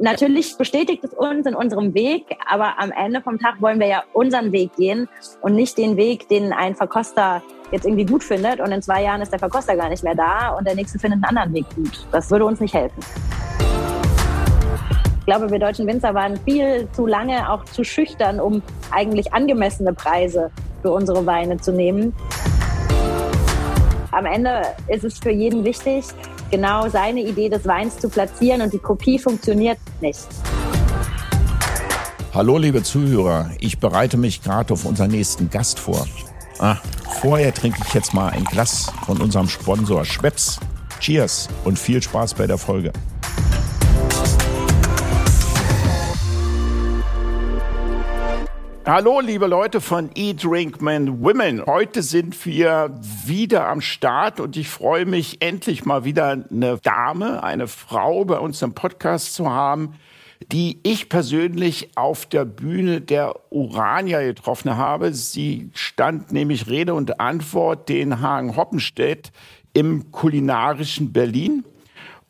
natürlich bestätigt es uns in unserem Weg, aber am Ende vom Tag wollen wir ja unseren Weg gehen und nicht den Weg, den ein Verkoster jetzt irgendwie gut findet und in zwei Jahren ist der Verkoster gar nicht mehr da und der nächste findet einen anderen Weg gut. Das würde uns nicht helfen. Ich glaube, wir deutschen Winzer waren viel zu lange auch zu schüchtern, um eigentlich angemessene Preise für unsere Weine zu nehmen. Am Ende ist es für jeden wichtig, genau seine Idee des Weins zu platzieren und die Kopie funktioniert nicht. Hallo liebe Zuhörer, ich bereite mich gerade auf unseren nächsten Gast vor. Ah, vorher trinke ich jetzt mal ein Glas von unserem Sponsor Schweppes. Cheers und viel Spaß bei der Folge. Hallo, liebe Leute von Eat, Drink, Men, Women. Heute sind wir wieder am Start und ich freue mich, endlich mal wieder eine Dame, eine Frau bei uns im Podcast zu haben, die ich persönlich auf der Bühne der Urania getroffen habe. Sie stand nämlich Rede und Antwort den Hagen Hoppenstedt im kulinarischen Berlin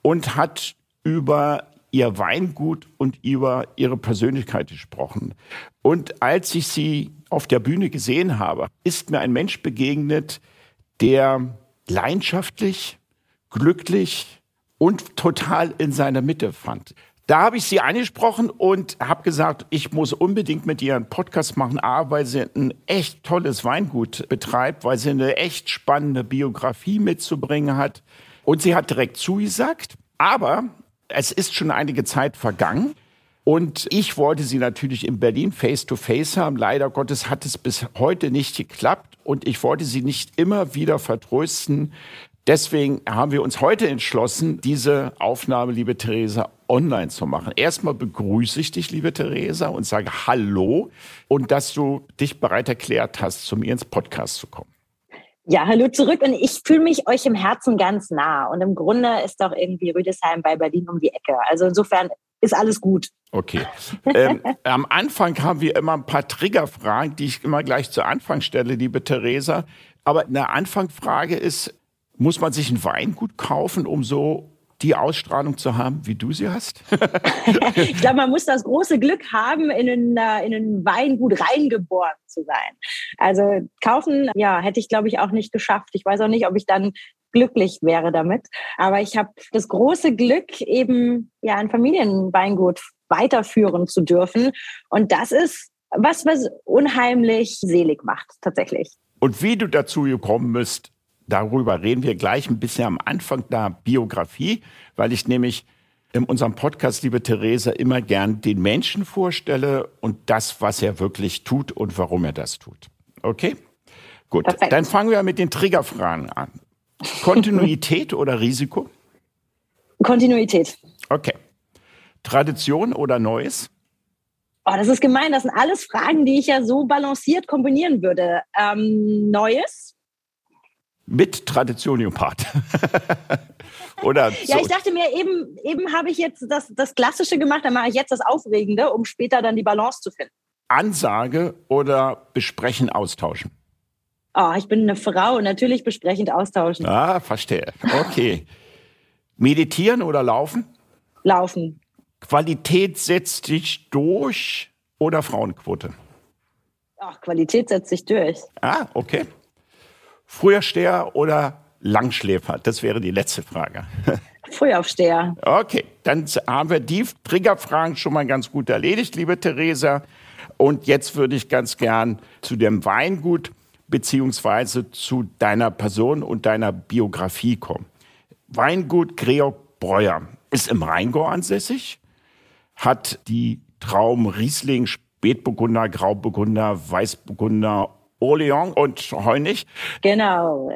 und hat über ihr Weingut und über ihre Persönlichkeit gesprochen. Und als ich sie auf der Bühne gesehen habe, ist mir ein Mensch begegnet, der leidenschaftlich, glücklich und total in seiner Mitte fand. Da habe ich sie angesprochen und habe gesagt, ich muss unbedingt mit ihr einen Podcast machen, A, weil sie ein echt tolles Weingut betreibt, weil sie eine echt spannende Biografie mitzubringen hat. Und sie hat direkt zugesagt. Aber es ist schon einige Zeit vergangen. Und ich wollte sie natürlich in Berlin face-to-face haben. Leider Gottes hat es bis heute nicht geklappt. Und ich wollte sie nicht immer wieder vertrösten. Deswegen haben wir uns heute entschlossen, diese Aufnahme, liebe Theresa, online zu machen. Erstmal begrüße ich dich, liebe Theresa, und sage Hallo und dass du dich bereit erklärt hast, zu mir ins Podcast zu kommen. Ja, hallo zurück und ich fühle mich euch im Herzen ganz nah. Und im Grunde ist doch irgendwie Rüdesheim bei Berlin um die Ecke. Also insofern ist alles gut. Okay. Ähm, am Anfang haben wir immer ein paar Triggerfragen, die ich immer gleich zu Anfang stelle, liebe Theresa. Aber eine Anfangfrage ist, muss man sich ein Weingut kaufen, um so die Ausstrahlung zu haben, wie du sie hast? ich glaube, man muss das große Glück haben, in ein, äh, in ein Weingut reingeboren zu sein. Also kaufen, ja, hätte ich, glaube ich, auch nicht geschafft. Ich weiß auch nicht, ob ich dann glücklich wäre damit. Aber ich habe das große Glück, eben ja ein Familienweingut weiterführen zu dürfen. Und das ist was, was unheimlich selig macht, tatsächlich. Und wie du dazu gekommen bist, darüber reden wir gleich ein bisschen am Anfang der Biografie, weil ich nämlich in unserem Podcast, liebe Therese, immer gern den Menschen vorstelle und das, was er wirklich tut und warum er das tut. Okay? Gut, Perfekt. dann fangen wir mit den Triggerfragen an. Kontinuität oder Risiko? Kontinuität. Okay. Tradition oder Neues? Oh, das ist gemein. Das sind alles Fragen, die ich ja so balanciert kombinieren würde. Ähm, Neues? Mit Tradition Leopard. oder ja, ich dachte mir, eben, eben habe ich jetzt das, das Klassische gemacht, dann mache ich jetzt das Aufregende, um später dann die Balance zu finden. Ansage oder besprechen, austauschen? Oh, ich bin eine Frau, natürlich besprechend austauschen. Ah, verstehe. Okay. Meditieren oder laufen? Laufen. Qualität setzt sich durch oder Frauenquote? Ach, Qualität setzt sich durch. Ah, okay. Frühersteher oder Langschläfer? Das wäre die letzte Frage. Frühaufsteher. Okay, dann haben wir die Triggerfragen schon mal ganz gut erledigt, liebe Theresa. Und jetzt würde ich ganz gern zu dem Weingut beziehungsweise zu deiner Person und deiner Biografie kommen. Weingut Georg Breuer ist im Rheingau ansässig, hat die Traum Riesling, Spätburgunder, Grauburgunder, Weißburgunder Orléans und Heunig. Genau.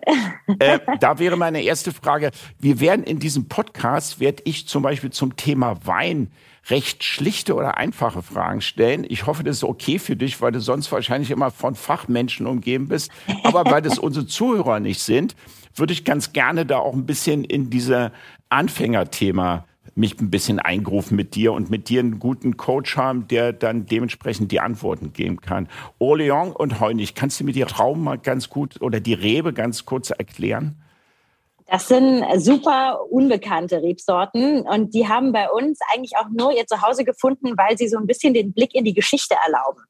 äh, da wäre meine erste Frage. Wir werden in diesem Podcast, werde ich zum Beispiel zum Thema Wein recht schlichte oder einfache Fragen stellen. Ich hoffe, das ist okay für dich, weil du sonst wahrscheinlich immer von Fachmenschen umgeben bist. Aber weil das unsere Zuhörer nicht sind, würde ich ganz gerne da auch ein bisschen in diese Anfängerthema mich ein bisschen eingrufen mit dir und mit dir einen guten Coach haben, der dann dementsprechend die Antworten geben kann. Orléans und Heunig, kannst du mir die Traum mal ganz gut oder die Rebe ganz kurz erklären? Das sind super unbekannte Rebsorten und die haben bei uns eigentlich auch nur ihr Zuhause gefunden, weil sie so ein bisschen den Blick in die Geschichte erlauben.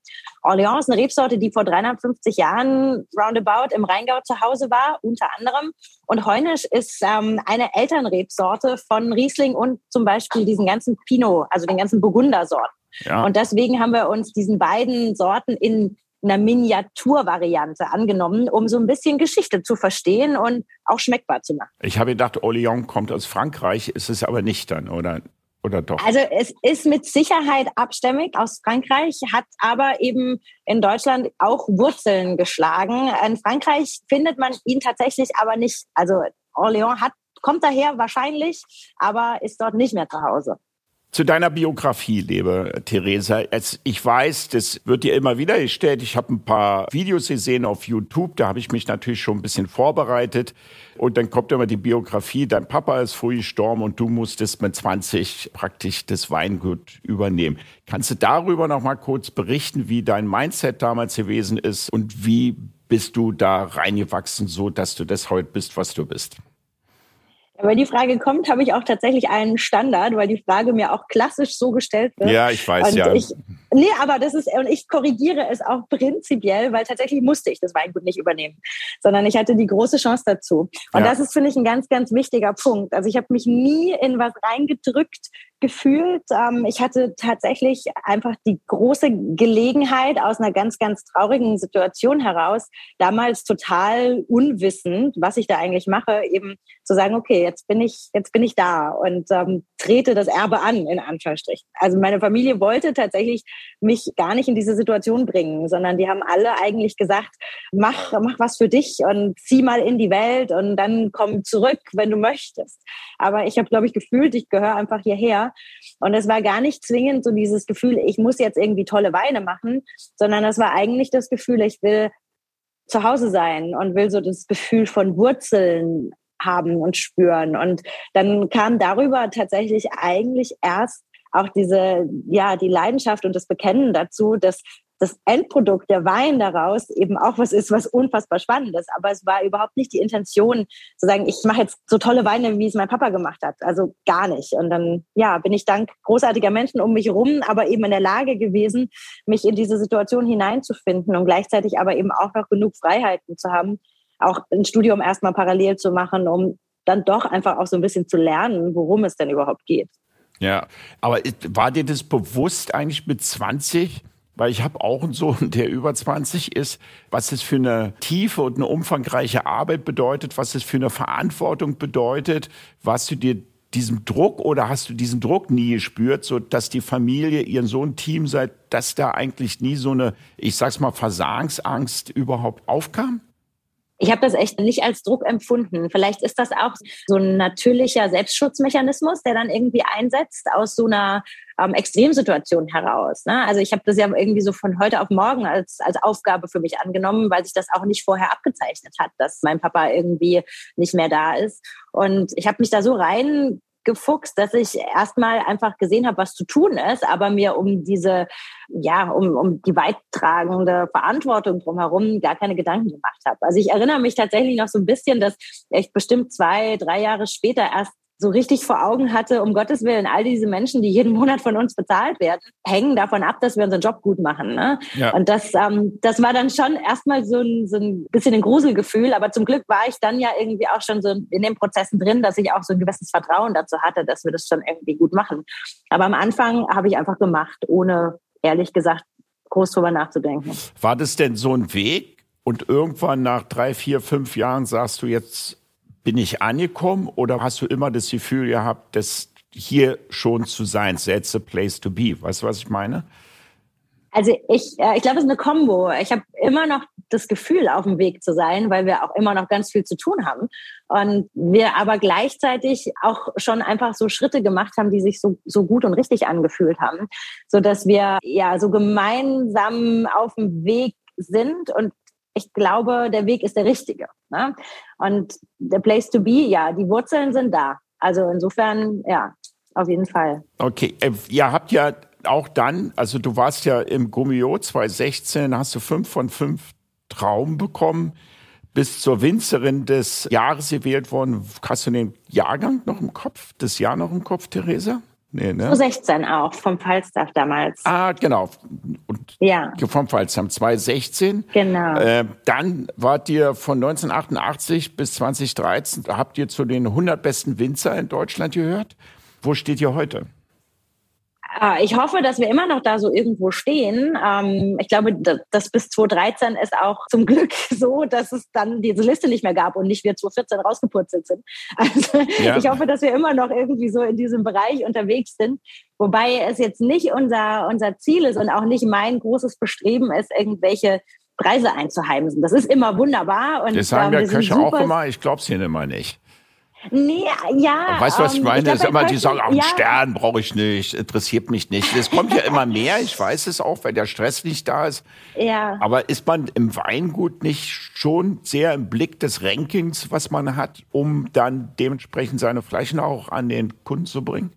Orleans ist eine Rebsorte, die vor 350 Jahren roundabout im Rheingau zu Hause war, unter anderem. Und Heunisch ist ähm, eine Elternrebsorte von Riesling und zum Beispiel diesen ganzen Pinot, also den ganzen Burgundersorten. Ja. Und deswegen haben wir uns diesen beiden Sorten in einer Miniaturvariante angenommen, um so ein bisschen Geschichte zu verstehen und auch schmeckbar zu machen. Ich habe gedacht, Orléans kommt aus Frankreich, ist es aber nicht dann, oder? Oder doch? Also es ist mit Sicherheit abstämmig aus Frankreich, hat aber eben in Deutschland auch Wurzeln geschlagen. In Frankreich findet man ihn tatsächlich aber nicht. Also Orléans hat, kommt daher wahrscheinlich, aber ist dort nicht mehr zu Hause. Zu deiner Biografie, liebe Theresa. Ich weiß, das wird dir immer wieder gestellt. Ich habe ein paar Videos gesehen auf YouTube, da habe ich mich natürlich schon ein bisschen vorbereitet. Und dann kommt immer die Biografie, dein Papa ist früh gestorben und du musstest mit 20 praktisch das Weingut übernehmen. Kannst du darüber noch mal kurz berichten, wie dein Mindset damals gewesen ist und wie bist du da reingewachsen, so dass du das heute bist, was du bist? Wenn die Frage kommt, habe ich auch tatsächlich einen Standard, weil die Frage mir auch klassisch so gestellt wird. Ja, ich weiß, und ja. Ich, nee, aber das ist, und ich korrigiere es auch prinzipiell, weil tatsächlich musste ich das Weingut nicht übernehmen, sondern ich hatte die große Chance dazu. Und ja. das ist, finde ich, ein ganz, ganz wichtiger Punkt. Also ich habe mich nie in was reingedrückt, gefühlt. Ähm, ich hatte tatsächlich einfach die große Gelegenheit aus einer ganz, ganz traurigen Situation heraus, damals total unwissend, was ich da eigentlich mache, eben zu sagen, okay, jetzt bin ich, jetzt bin ich da und ähm, trete das Erbe an, in Anführungsstrichen. Also meine Familie wollte tatsächlich mich gar nicht in diese Situation bringen, sondern die haben alle eigentlich gesagt, mach, mach was für dich und zieh mal in die Welt und dann komm zurück, wenn du möchtest. Aber ich habe, glaube ich, gefühlt, ich gehöre einfach hierher und es war gar nicht zwingend so dieses Gefühl, ich muss jetzt irgendwie tolle Weine machen, sondern es war eigentlich das Gefühl, ich will zu Hause sein und will so das Gefühl von Wurzeln haben und spüren. Und dann kam darüber tatsächlich eigentlich erst auch diese, ja, die Leidenschaft und das Bekennen dazu, dass das Endprodukt, der Wein daraus eben auch was ist, was unfassbar spannend ist. Aber es war überhaupt nicht die Intention zu sagen, ich mache jetzt so tolle Weine, wie es mein Papa gemacht hat. Also gar nicht. Und dann, ja, bin ich dank großartiger Menschen um mich herum, aber eben in der Lage gewesen, mich in diese Situation hineinzufinden und gleichzeitig aber eben auch noch genug Freiheiten zu haben, auch ein Studium erstmal parallel zu machen, um dann doch einfach auch so ein bisschen zu lernen, worum es denn überhaupt geht. Ja, aber war dir das bewusst eigentlich mit 20? weil ich habe auch einen Sohn, der über 20 ist, was es für eine tiefe und eine umfangreiche Arbeit bedeutet, was es für eine Verantwortung bedeutet, was du dir diesem Druck oder hast du diesen Druck nie gespürt, so dass die Familie, ihren Sohn Team seid, dass da eigentlich nie so eine, ich sag's mal, Versagensangst überhaupt aufkam? Ich habe das echt nicht als Druck empfunden. Vielleicht ist das auch so ein natürlicher Selbstschutzmechanismus, der dann irgendwie einsetzt aus so einer ähm, Extremsituation heraus. Ne? Also ich habe das ja irgendwie so von heute auf morgen als, als Aufgabe für mich angenommen, weil sich das auch nicht vorher abgezeichnet hat, dass mein Papa irgendwie nicht mehr da ist. Und ich habe mich da so rein gefuchst, dass ich erstmal einfach gesehen habe, was zu tun ist, aber mir um diese, ja, um, um die weittragende Verantwortung drumherum gar keine Gedanken gemacht habe. Also ich erinnere mich tatsächlich noch so ein bisschen, dass ich bestimmt zwei, drei Jahre später erst so richtig vor Augen hatte, um Gottes Willen, all diese Menschen, die jeden Monat von uns bezahlt werden, hängen davon ab, dass wir unseren Job gut machen. Ne? Ja. Und das, ähm, das war dann schon erstmal so ein, so ein bisschen ein Gruselgefühl, aber zum Glück war ich dann ja irgendwie auch schon so in den Prozessen drin, dass ich auch so ein gewisses Vertrauen dazu hatte, dass wir das schon irgendwie gut machen. Aber am Anfang habe ich einfach gemacht, ohne ehrlich gesagt groß drüber nachzudenken. War das denn so ein Weg? Und irgendwann nach drei, vier, fünf Jahren sagst du jetzt, bin ich angekommen oder hast du immer das Gefühl gehabt, dass hier schon zu sein, that's the place to be? Weißt du, was ich meine? Also ich, äh, ich glaube, es ist eine Kombo. Ich habe immer noch das Gefühl, auf dem Weg zu sein, weil wir auch immer noch ganz viel zu tun haben. Und wir aber gleichzeitig auch schon einfach so Schritte gemacht haben, die sich so, so gut und richtig angefühlt haben, so dass wir ja so gemeinsam auf dem Weg sind und ich glaube, der Weg ist der richtige. Ne? Und der Place to be, ja, die Wurzeln sind da. Also insofern, ja, auf jeden Fall. Okay, äh, ihr habt ja auch dann, also du warst ja im Gummio 2016, hast du fünf von fünf Traum bekommen. bist zur Winzerin des Jahres gewählt worden. Hast du den Jahrgang noch im Kopf, das Jahr noch im Kopf, Theresa? Nee, ne? 2016 auch, vom Falstaff damals. Ah, genau. Und ja. Vom Falstaff 2016. Genau. Äh, dann wart ihr von 1988 bis 2013, habt ihr zu den 100 besten Winzer in Deutschland gehört. Wo steht ihr heute? Ah, ich hoffe, dass wir immer noch da so irgendwo stehen. Ähm, ich glaube, dass bis 2013 ist auch zum Glück so, dass es dann diese Liste nicht mehr gab und nicht wir 2014 rausgepurzelt sind. Also ja. ich hoffe, dass wir immer noch irgendwie so in diesem Bereich unterwegs sind. Wobei es jetzt nicht unser, unser Ziel ist und auch nicht mein großes Bestreben ist, irgendwelche Preise einzuheimsen. Das ist immer wunderbar. Und, das sagen ähm, Köche auch immer, ich glaube es ihnen immer nicht. Nee, ja. Weißt du, was ich ähm, meine? Ich glaub, immer, die sagen, auch einen ja. Stern brauche ich nicht, interessiert mich nicht. Es kommt ja immer mehr, ich weiß es auch, weil der Stress nicht da ist. Ja. Aber ist man im Weingut nicht schon sehr im Blick des Rankings, was man hat, um dann dementsprechend seine Fleischen auch an den Kunden zu bringen?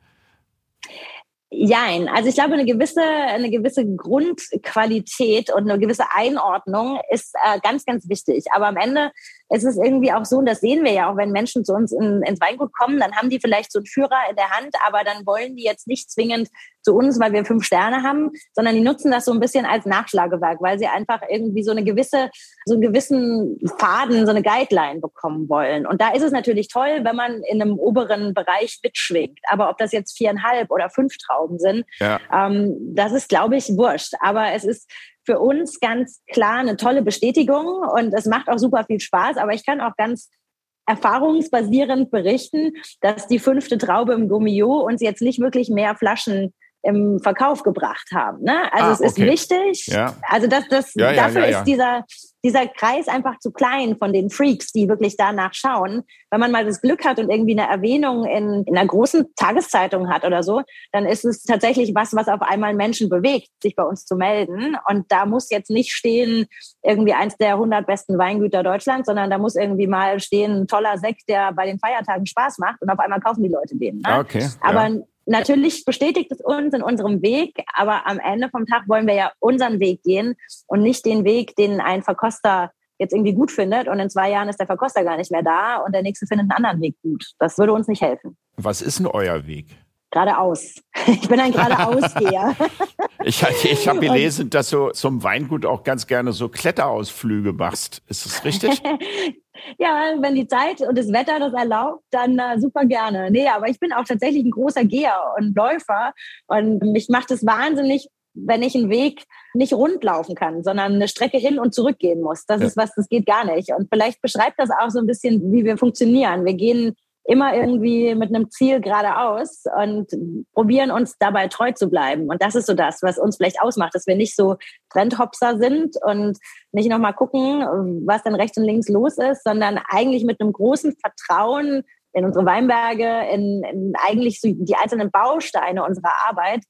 Jein. Also ich glaube, eine gewisse, eine gewisse Grundqualität und eine gewisse Einordnung ist äh, ganz, ganz wichtig. Aber am Ende es ist irgendwie auch so, und das sehen wir ja auch, wenn Menschen zu uns in, ins Weingut kommen, dann haben die vielleicht so einen Führer in der Hand, aber dann wollen die jetzt nicht zwingend zu uns, weil wir fünf Sterne haben, sondern die nutzen das so ein bisschen als Nachschlagewerk, weil sie einfach irgendwie so eine gewisse, so einen gewissen Faden, so eine Guideline bekommen wollen. Und da ist es natürlich toll, wenn man in einem oberen Bereich mitschwingt. Aber ob das jetzt viereinhalb oder fünf Trauben sind, ja. ähm, das ist, glaube ich, wurscht. Aber es ist für uns ganz klar eine tolle Bestätigung und es macht auch super viel Spaß. Aber ich kann auch ganz erfahrungsbasierend berichten, dass die fünfte Traube im Gummio uns jetzt nicht wirklich mehr Flaschen im Verkauf gebracht haben. Ne? Also ah, es ist okay. wichtig. Ja. Also das, das, ja, ja, dafür ist dieser, dieser Kreis einfach zu klein von den Freaks, die wirklich danach schauen. Wenn man mal das Glück hat und irgendwie eine Erwähnung in, in einer großen Tageszeitung hat oder so, dann ist es tatsächlich was, was auf einmal Menschen bewegt, sich bei uns zu melden. Und da muss jetzt nicht stehen, irgendwie eins der 100 besten Weingüter Deutschlands, sondern da muss irgendwie mal stehen, ein toller Sekt, der bei den Feiertagen Spaß macht und auf einmal kaufen die Leute den. Ne? Okay, Aber ja natürlich bestätigt es uns in unserem Weg, aber am Ende vom Tag wollen wir ja unseren Weg gehen und nicht den Weg, den ein Verkoster jetzt irgendwie gut findet und in zwei Jahren ist der Verkoster gar nicht mehr da und der nächste findet einen anderen Weg gut. Das würde uns nicht helfen. Was ist denn euer Weg? Geradeaus. Ich bin ein Geradeausgeher. ich ich habe gelesen, dass du zum Weingut auch ganz gerne so Kletterausflüge machst. Ist das richtig? ja, wenn die Zeit und das Wetter das erlaubt, dann äh, super gerne. Nee, aber ich bin auch tatsächlich ein großer Geher und Läufer und mich macht es wahnsinnig, wenn ich einen Weg nicht rund laufen kann, sondern eine Strecke hin und zurück gehen muss. Das ja. ist was, das geht gar nicht. Und vielleicht beschreibt das auch so ein bisschen, wie wir funktionieren. Wir gehen immer irgendwie mit einem Ziel geradeaus und probieren uns dabei treu zu bleiben. Und das ist so das, was uns vielleicht ausmacht, dass wir nicht so Trendhopser sind und nicht nochmal gucken, was dann rechts und links los ist, sondern eigentlich mit einem großen Vertrauen in unsere Weinberge, in, in eigentlich so die einzelnen Bausteine unserer Arbeit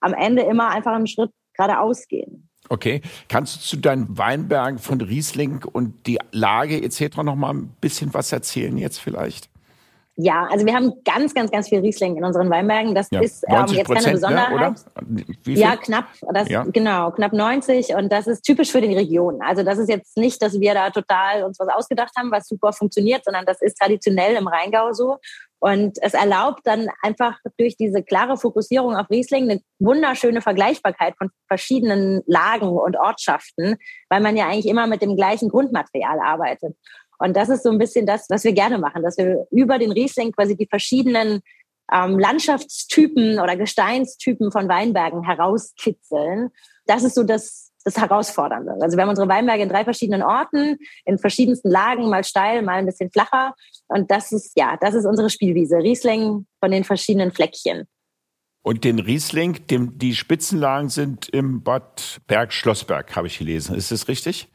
am Ende immer einfach einen Schritt geradeaus gehen. Okay, kannst du zu deinen Weinbergen von Riesling und die Lage etc. noch mal ein bisschen was erzählen jetzt vielleicht? Ja, also wir haben ganz, ganz, ganz viel Riesling in unseren Weinbergen. Das ja, ist ähm, jetzt keine ne, Besonderheit. Ne, ja, knapp. Das, ja. Genau, knapp 90. Und das ist typisch für die Region. Also das ist jetzt nicht, dass wir da total uns was ausgedacht haben, was super funktioniert, sondern das ist traditionell im Rheingau so. Und es erlaubt dann einfach durch diese klare Fokussierung auf Riesling eine wunderschöne Vergleichbarkeit von verschiedenen Lagen und Ortschaften, weil man ja eigentlich immer mit dem gleichen Grundmaterial arbeitet. Und das ist so ein bisschen das, was wir gerne machen, dass wir über den Riesling quasi die verschiedenen ähm, Landschaftstypen oder Gesteinstypen von Weinbergen herauskitzeln. Das ist so das, das Herausfordernde. Also wir haben unsere Weinberge in drei verschiedenen Orten, in verschiedensten Lagen, mal steil, mal ein bisschen flacher. Und das ist, ja, das ist unsere Spielwiese. Riesling von den verschiedenen Fleckchen. Und den Riesling, dem, die Spitzenlagen sind im Bad Berg-Schlossberg, habe ich gelesen. Ist das richtig?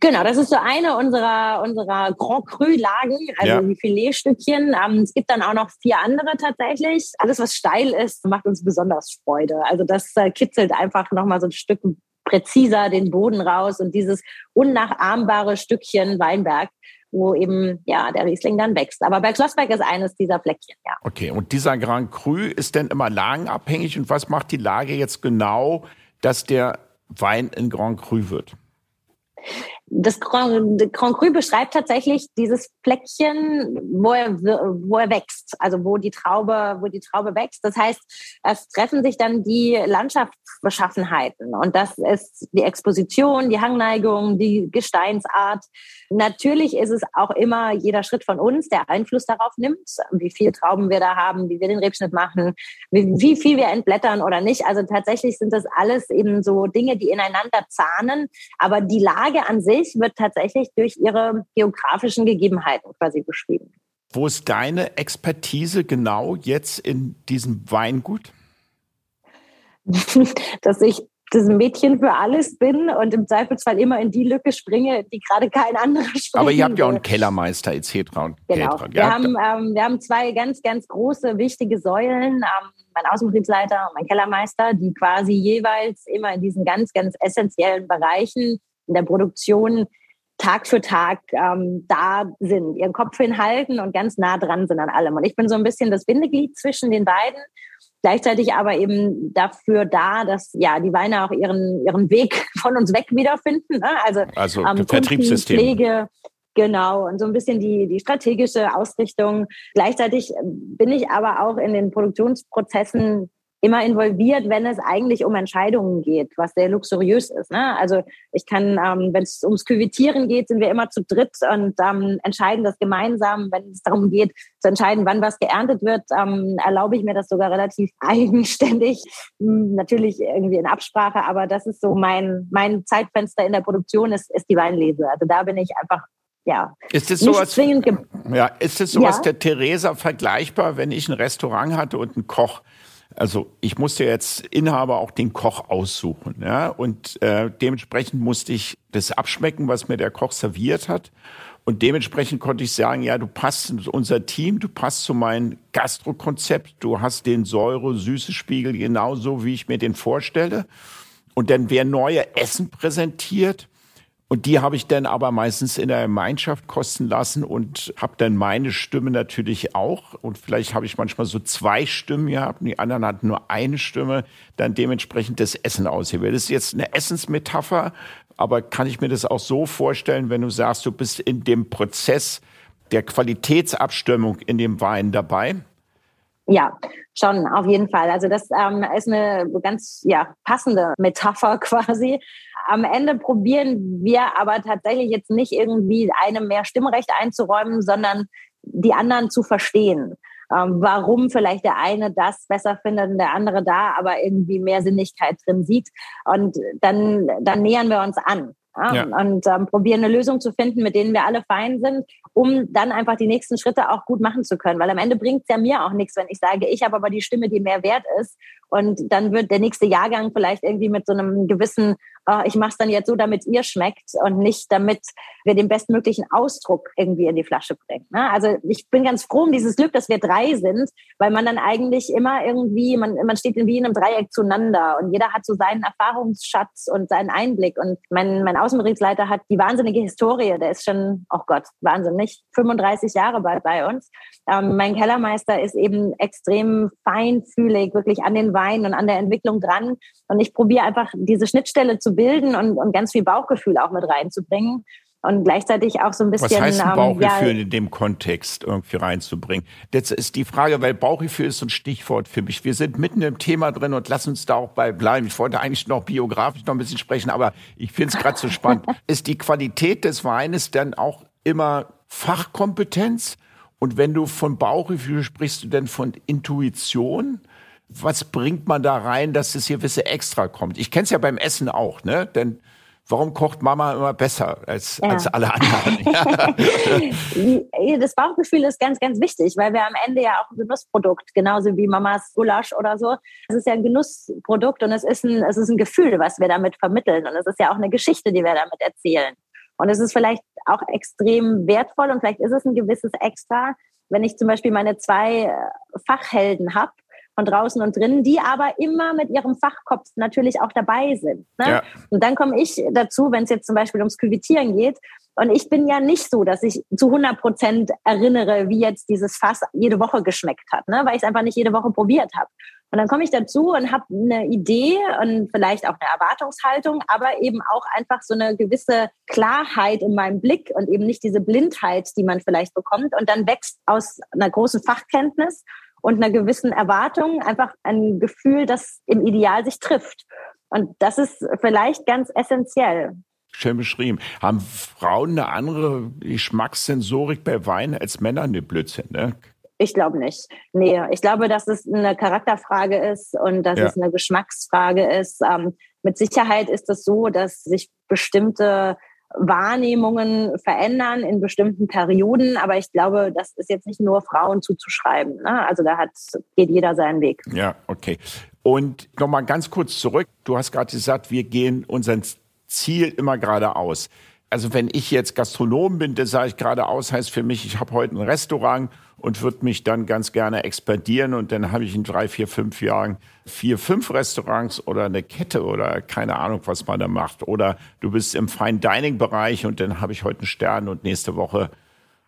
Genau, das ist so eine unserer, unserer Grand Cru-Lagen, also ja. die Filetstückchen. Ähm, es gibt dann auch noch vier andere tatsächlich. Alles, was steil ist, macht uns besonders Freude. Also das äh, kitzelt einfach nochmal so ein Stück präziser den Boden raus und dieses unnachahmbare Stückchen Weinberg, wo eben ja der Riesling dann wächst. Aber bei Schlossberg ist eines dieser Fleckchen, ja. Okay, und dieser Grand Cru ist denn immer lagenabhängig und was macht die Lage jetzt genau, dass der Wein in Grand Cru wird? Das Grand, Grand Cru beschreibt tatsächlich dieses Fleckchen, wo er, wo er wächst, also wo die Traube, wo die Traube wächst. Das heißt, es treffen sich dann die Landschaftsbeschaffenheiten und das ist die Exposition, die Hangneigung, die Gesteinsart. Natürlich ist es auch immer jeder Schritt von uns, der Einfluss darauf nimmt, wie viel Trauben wir da haben, wie wir den Rebschnitt machen, wie, wie viel wir entblättern oder nicht. Also tatsächlich sind das alles eben so Dinge, die ineinander zahnen, aber die Lage an sich Milch wird tatsächlich durch ihre geografischen Gegebenheiten quasi beschrieben. Wo ist deine Expertise genau jetzt in diesem Weingut? Dass ich das Mädchen für alles bin und im Zweifelsfall immer in die Lücke springe, die gerade kein anderer springt. Aber ihr habt ja auch einen Kellermeister etc. Genau. Wir, haben, ähm, wir haben zwei ganz, ganz große, wichtige Säulen. Ähm, mein Außenbetriebsleiter und mein Kellermeister, die quasi jeweils immer in diesen ganz, ganz essentiellen Bereichen in der Produktion Tag für Tag ähm, da sind, ihren Kopf hinhalten und ganz nah dran sind an allem. Und ich bin so ein bisschen das Bindeglied zwischen den beiden, gleichzeitig aber eben dafür da, dass ja die Weine auch ihren, ihren Weg von uns weg wiederfinden. Ne? Also, also ähm, Vertriebssystem. Pflege, Genau, und so ein bisschen die, die strategische Ausrichtung. Gleichzeitig bin ich aber auch in den Produktionsprozessen immer involviert, wenn es eigentlich um Entscheidungen geht, was sehr luxuriös ist. Ne? Also ich kann, ähm, wenn es ums Küvitieren geht, sind wir immer zu dritt und ähm, entscheiden das gemeinsam. Wenn es darum geht, zu entscheiden, wann was geerntet wird, ähm, erlaube ich mir das sogar relativ eigenständig. Hm, natürlich irgendwie in Absprache, aber das ist so mein, mein Zeitfenster in der Produktion, ist, ist die Weinlese. Also da bin ich einfach ja. Ist es sowas, ja, ist es sowas ja? der Theresa vergleichbar, wenn ich ein Restaurant hatte und einen Koch? Also ich musste jetzt Inhaber auch den Koch aussuchen, ja, und äh, dementsprechend musste ich das abschmecken, was mir der Koch serviert hat. Und dementsprechend konnte ich sagen, ja, du passt in unser Team, du passt zu meinem Gastrokonzept, du hast den Säure-Süße-Spiegel genauso, wie ich mir den vorstelle. Und dann wer neue Essen präsentiert, und die habe ich dann aber meistens in der Gemeinschaft kosten lassen und habe dann meine Stimme natürlich auch. Und vielleicht habe ich manchmal so zwei Stimmen gehabt und die anderen hatten nur eine Stimme, dann dementsprechend das Essen ausgewählt. Das ist jetzt eine Essensmetapher, aber kann ich mir das auch so vorstellen, wenn du sagst, du bist in dem Prozess der Qualitätsabstimmung in dem Wein dabei? Ja, schon, auf jeden Fall. Also das ähm, ist eine ganz ja, passende Metapher quasi am Ende probieren wir aber tatsächlich jetzt nicht irgendwie einem mehr Stimmrecht einzuräumen, sondern die anderen zu verstehen. Ähm, warum vielleicht der eine das besser findet und der andere da, aber irgendwie mehr Sinnlichkeit drin sieht. Und dann, dann nähern wir uns an. Ja. Und ähm, probieren eine Lösung zu finden, mit denen wir alle fein sind, um dann einfach die nächsten Schritte auch gut machen zu können. Weil am Ende bringt es ja mir auch nichts, wenn ich sage, ich habe aber die Stimme, die mehr wert ist. Und dann wird der nächste Jahrgang vielleicht irgendwie mit so einem gewissen oh, ich mache es dann jetzt so, damit ihr schmeckt und nicht damit wir den bestmöglichen Ausdruck irgendwie in die Flasche bringen. Ne? Also ich bin ganz froh um dieses Glück, dass wir drei sind, weil man dann eigentlich immer irgendwie, man, man steht wie in einem Dreieck zueinander und jeder hat so seinen Erfahrungsschatz und seinen Einblick. Und mein, mein Außenbetriebsleiter hat die wahnsinnige Historie, der ist schon, oh Gott, wahnsinnig, 35 Jahre bald bei uns. Ähm, mein Kellermeister ist eben extrem feinfühlig, wirklich an den Weinen und an der Entwicklung dran. Und ich probiere einfach diese Schnittstelle zu bilden und, und ganz viel Bauchgefühl auch mit reinzubringen und gleichzeitig auch so ein bisschen. Was heißt ein ähm, Bauchgefühl ja, in dem Kontext irgendwie reinzubringen? Das ist die Frage, weil Bauchgefühl ist so ein Stichwort für mich. Wir sind mitten im Thema drin und lass uns da auch bei bleiben. Ich wollte eigentlich noch biografisch noch ein bisschen sprechen, aber ich finde es gerade so spannend. ist die Qualität des Weines dann auch immer Fachkompetenz? Und wenn du von Bauchgefühl sprichst, du denn von Intuition? Was bringt man da rein, dass das gewisse Extra kommt? Ich kenne es ja beim Essen auch, ne? Denn warum kocht Mama immer besser als, ja. als alle anderen? das Bauchgefühl ist ganz, ganz wichtig, weil wir am Ende ja auch ein Genussprodukt, genauso wie Mamas Gulasch oder so. Es ist ja ein Genussprodukt und es ist ein, es ist ein Gefühl, was wir damit vermitteln. Und es ist ja auch eine Geschichte, die wir damit erzählen. Und es ist vielleicht auch extrem wertvoll und vielleicht ist es ein gewisses Extra, wenn ich zum Beispiel meine zwei Fachhelden habe, von draußen und drinnen, die aber immer mit ihrem Fachkopf natürlich auch dabei sind. Ne? Ja. Und dann komme ich dazu, wenn es jetzt zum Beispiel ums Küvitieren geht. Und ich bin ja nicht so, dass ich zu 100 Prozent erinnere, wie jetzt dieses Fass jede Woche geschmeckt hat, ne? weil ich es einfach nicht jede Woche probiert habe. Und dann komme ich dazu und habe eine Idee und vielleicht auch eine Erwartungshaltung, aber eben auch einfach so eine gewisse Klarheit in meinem Blick und eben nicht diese Blindheit, die man vielleicht bekommt. Und dann wächst aus einer großen Fachkenntnis und einer gewissen Erwartung einfach ein Gefühl, das im Ideal sich trifft. Und das ist vielleicht ganz essentiell. Schön beschrieben. Haben Frauen eine andere Geschmackssensorik bei Wein als Männer? eine Blödsinn, ne? Ich glaube nicht. Nee, ich glaube, dass es eine Charakterfrage ist und dass ja. es eine Geschmacksfrage ist. Ähm, mit Sicherheit ist es so, dass sich bestimmte Wahrnehmungen verändern in bestimmten Perioden, aber ich glaube, das ist jetzt nicht nur Frauen zuzuschreiben. Ne? Also da hat, geht jeder seinen Weg. Ja, okay. Und nochmal ganz kurz zurück. Du hast gerade gesagt, wir gehen unseren Ziel immer geradeaus. Also wenn ich jetzt Gastronom bin, das sage ich geradeaus, heißt für mich, ich habe heute ein Restaurant und würde mich dann ganz gerne expandieren und dann habe ich in drei, vier, fünf Jahren vier, fünf Restaurants oder eine Kette oder keine Ahnung, was man da macht. Oder du bist im Fine Dining Bereich und dann habe ich heute einen Stern und nächste Woche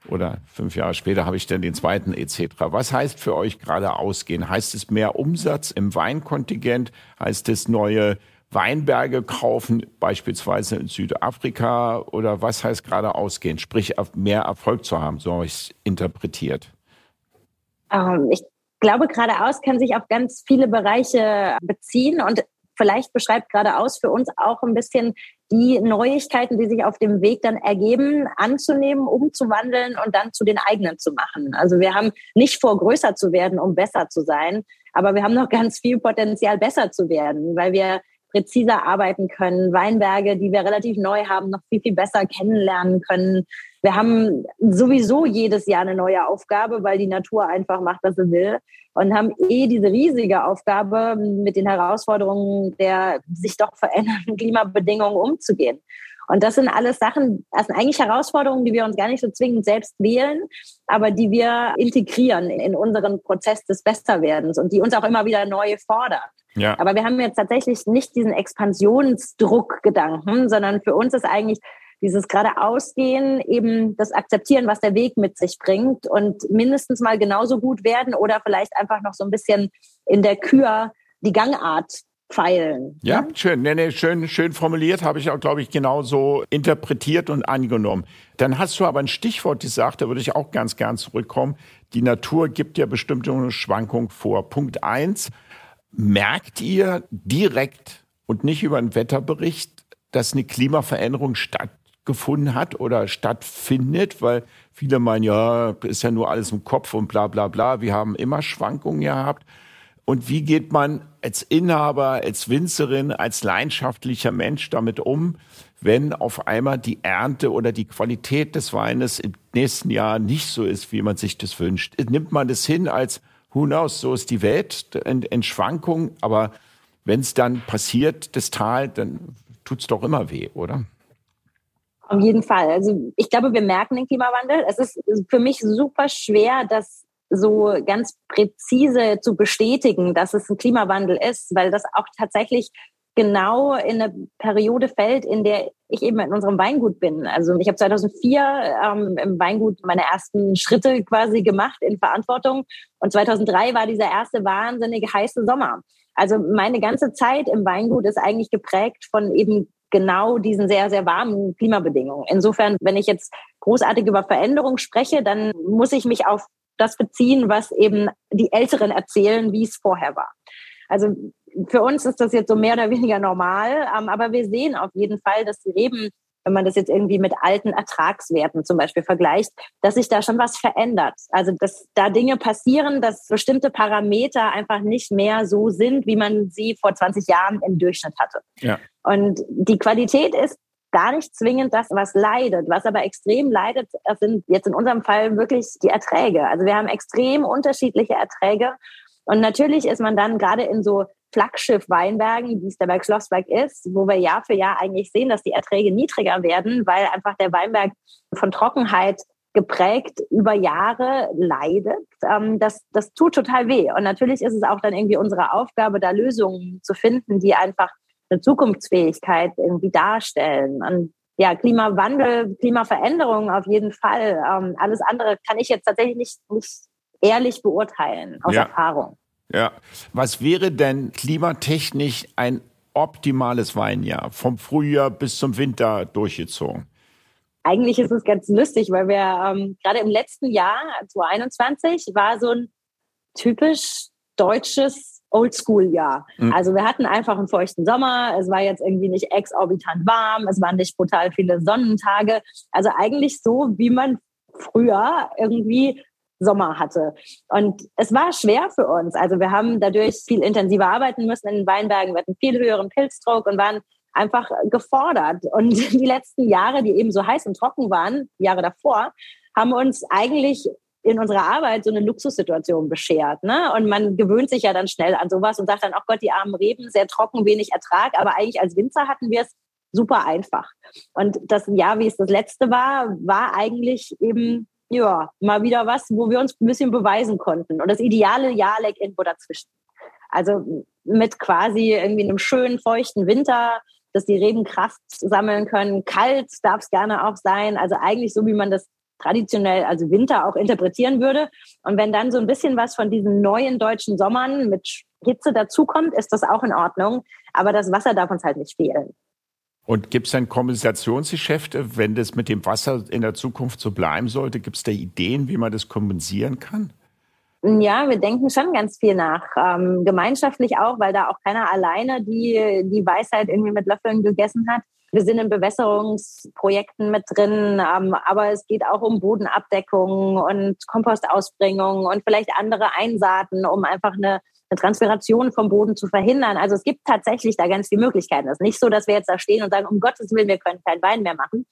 oder fünf Jahre später habe ich dann den zweiten etc. Was heißt für euch gerade ausgehen? Heißt es mehr Umsatz im Weinkontingent? Heißt es neue Weinberge kaufen, beispielsweise in Südafrika? Oder was heißt gerade ausgehen? Sprich, mehr Erfolg zu haben, so habe ich es interpretiert. Ähm, ich glaube, geradeaus kann sich auf ganz viele Bereiche beziehen und vielleicht beschreibt geradeaus für uns auch ein bisschen die Neuigkeiten, die sich auf dem Weg dann ergeben, anzunehmen, umzuwandeln und dann zu den eigenen zu machen. Also wir haben nicht vor, größer zu werden, um besser zu sein, aber wir haben noch ganz viel Potenzial, besser zu werden, weil wir präziser arbeiten können, Weinberge, die wir relativ neu haben, noch viel, viel besser kennenlernen können. Wir haben sowieso jedes Jahr eine neue Aufgabe, weil die Natur einfach macht, was sie will. Und haben eh diese riesige Aufgabe, mit den Herausforderungen der sich doch verändernden Klimabedingungen umzugehen. Und das sind alles Sachen, das sind eigentlich Herausforderungen, die wir uns gar nicht so zwingend selbst wählen, aber die wir integrieren in unseren Prozess des Besserwerdens und die uns auch immer wieder neu fordern. Ja. Aber wir haben jetzt tatsächlich nicht diesen Expansionsdruckgedanken, sondern für uns ist eigentlich dieses geradeausgehen, eben das Akzeptieren, was der Weg mit sich bringt und mindestens mal genauso gut werden oder vielleicht einfach noch so ein bisschen in der Kür die Gangart feilen. Ja, ne? schön. Nee, nee, schön, schön formuliert, habe ich auch, glaube ich, genauso interpretiert und angenommen. Dann hast du aber ein Stichwort gesagt, da würde ich auch ganz gern zurückkommen. Die Natur gibt ja bestimmte Schwankungen vor. Punkt eins, merkt ihr direkt und nicht über einen Wetterbericht, dass eine Klimaveränderung stattgefunden hat oder stattfindet, weil viele meinen, ja, ist ja nur alles im Kopf und bla bla bla. Wir haben immer Schwankungen gehabt. Und wie geht man als Inhaber, als Winzerin, als leidenschaftlicher Mensch damit um, wenn auf einmal die Ernte oder die Qualität des Weines im nächsten Jahr nicht so ist, wie man sich das wünscht? Nimmt man das hin als, who knows, so ist die Welt in, in Schwankung, aber wenn es dann passiert, das Tal, dann tut es doch immer weh, oder? Auf jeden Fall. Also ich glaube, wir merken den Klimawandel. Es ist für mich super schwer, das so ganz präzise zu bestätigen, dass es ein Klimawandel ist, weil das auch tatsächlich genau in eine Periode fällt, in der ich eben in unserem Weingut bin. Also ich habe 2004 ähm, im Weingut meine ersten Schritte quasi gemacht in Verantwortung und 2003 war dieser erste wahnsinnige heiße Sommer. Also meine ganze Zeit im Weingut ist eigentlich geprägt von eben genau diesen sehr, sehr warmen Klimabedingungen. Insofern, wenn ich jetzt großartig über Veränderung spreche, dann muss ich mich auf das beziehen, was eben die Älteren erzählen, wie es vorher war. Also für uns ist das jetzt so mehr oder weniger normal, ähm, aber wir sehen auf jeden Fall, dass die Reben, wenn man das jetzt irgendwie mit alten Ertragswerten zum Beispiel vergleicht, dass sich da schon was verändert. Also dass da Dinge passieren, dass bestimmte Parameter einfach nicht mehr so sind, wie man sie vor 20 Jahren im Durchschnitt hatte. Ja. Und die Qualität ist gar nicht zwingend das, was leidet. Was aber extrem leidet, sind jetzt in unserem Fall wirklich die Erträge. Also wir haben extrem unterschiedliche Erträge. Und natürlich ist man dann gerade in so Flaggschiff-Weinbergen, wie es der Berg Schlossberg ist, wo wir Jahr für Jahr eigentlich sehen, dass die Erträge niedriger werden, weil einfach der Weinberg von Trockenheit geprägt über Jahre leidet. Ähm, das, das tut total weh. Und natürlich ist es auch dann irgendwie unsere Aufgabe, da Lösungen zu finden, die einfach eine Zukunftsfähigkeit irgendwie darstellen. Und ja, Klimawandel, Klimaveränderung auf jeden Fall. Ähm, alles andere kann ich jetzt tatsächlich nicht, nicht ehrlich beurteilen aus ja. Erfahrung. Ja. Was wäre denn klimatechnisch ein optimales Weinjahr, vom Frühjahr bis zum Winter durchgezogen? Eigentlich ist es ganz lustig, weil wir ähm, gerade im letzten Jahr, 2021, war so ein typisch deutsches Oldschool-Jahr. Mhm. Also wir hatten einfach einen feuchten Sommer, es war jetzt irgendwie nicht exorbitant warm, es waren nicht brutal viele Sonnentage. Also eigentlich so, wie man früher irgendwie Sommer hatte. Und es war schwer für uns. Also wir haben dadurch viel intensiver arbeiten müssen in den Weinbergen. Wir hatten viel höheren Pilzdruck und waren einfach gefordert. Und die letzten Jahre, die eben so heiß und trocken waren, Jahre davor, haben uns eigentlich in unserer Arbeit so eine Luxussituation beschert. Ne? Und man gewöhnt sich ja dann schnell an sowas und sagt dann, ach Gott, die armen Reben, sehr trocken, wenig Ertrag. Aber eigentlich als Winzer hatten wir es super einfach. Und das Jahr, wie es das letzte war, war eigentlich eben ja, mal wieder was, wo wir uns ein bisschen beweisen konnten. Und das ideale Jahr lag irgendwo dazwischen. Also mit quasi irgendwie einem schönen, feuchten Winter, dass die Reben Kraft sammeln können. Kalt darf es gerne auch sein. Also eigentlich so, wie man das traditionell, also Winter auch interpretieren würde. Und wenn dann so ein bisschen was von diesen neuen deutschen Sommern mit Hitze dazukommt, ist das auch in Ordnung. Aber das Wasser darf uns halt nicht fehlen. Und gibt es ein Kompensationsgeschäft, wenn das mit dem Wasser in der Zukunft so bleiben sollte? Gibt es da Ideen, wie man das kompensieren kann? Ja, wir denken schon ganz viel nach. Ähm, gemeinschaftlich auch, weil da auch keiner alleine die, die Weisheit irgendwie mit Löffeln gegessen hat. Wir sind in Bewässerungsprojekten mit drin, ähm, aber es geht auch um Bodenabdeckung und Kompostausbringung und vielleicht andere Einsaaten, um einfach eine eine Transpiration vom Boden zu verhindern. Also es gibt tatsächlich da ganz viele Möglichkeiten. Es ist nicht so, dass wir jetzt da stehen und sagen, um Gottes Willen, wir können keinen Wein mehr machen.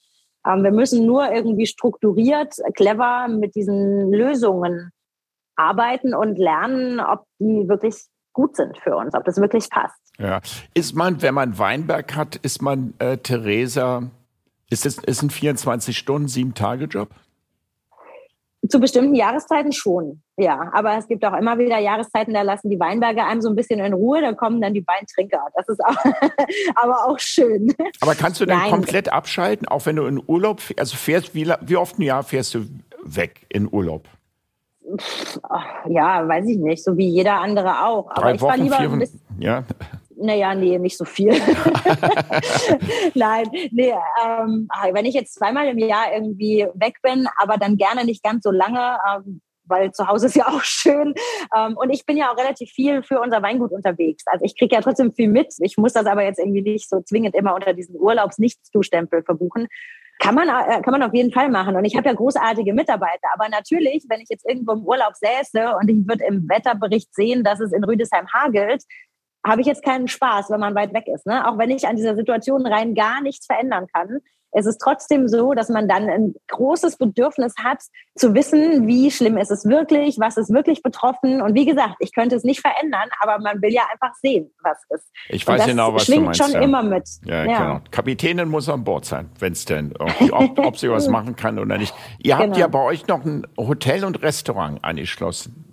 Ähm, wir müssen nur irgendwie strukturiert, clever mit diesen Lösungen arbeiten und lernen, ob die wirklich gut sind für uns, ob das wirklich passt. Ja. Ist man, wenn man Weinberg hat, ist man, äh, Theresa, ist es ist ein 24 Stunden, sieben Tage Job? Zu bestimmten Jahreszeiten schon, ja. Aber es gibt auch immer wieder Jahreszeiten, da lassen die Weinberge einem so ein bisschen in Ruhe, da kommen dann die Weintrinker. Das ist auch, aber auch schön. Aber kannst du dann Nein. komplett abschalten, auch wenn du in Urlaub, also fährst, wie, wie oft im Jahr fährst du weg in Urlaub? Ja, weiß ich nicht, so wie jeder andere auch. Aber Drei ich Wochen, lieber vier, ein bisschen, ja. Naja, nee, nicht so viel. Nein, nee, ähm, wenn ich jetzt zweimal im Jahr irgendwie weg bin, aber dann gerne nicht ganz so lange, ähm, weil zu Hause ist ja auch schön. Ähm, und ich bin ja auch relativ viel für unser Weingut unterwegs. Also ich kriege ja trotzdem viel mit. Ich muss das aber jetzt irgendwie nicht so zwingend immer unter diesen Urlaubs-Nichts-Zustempel verbuchen. Kann man, äh, kann man auf jeden Fall machen. Und ich habe ja großartige Mitarbeiter. Aber natürlich, wenn ich jetzt irgendwo im Urlaub säße und ich würde im Wetterbericht sehen, dass es in Rüdesheim hagelt, habe ich jetzt keinen Spaß, wenn man weit weg ist. Ne? Auch wenn ich an dieser Situation rein gar nichts verändern kann. Es ist trotzdem so, dass man dann ein großes Bedürfnis hat, zu wissen, wie schlimm ist es wirklich, was ist wirklich betroffen. Und wie gesagt, ich könnte es nicht verändern, aber man will ja einfach sehen, was ist. Ich weiß genau, was schwingt du meinst. schon ja. immer mit. Ja, ja, genau. Kapitänin muss an Bord sein, wenn es denn, ob, ob sie was machen kann oder nicht. Ihr habt genau. ja bei euch noch ein Hotel und Restaurant angeschlossen.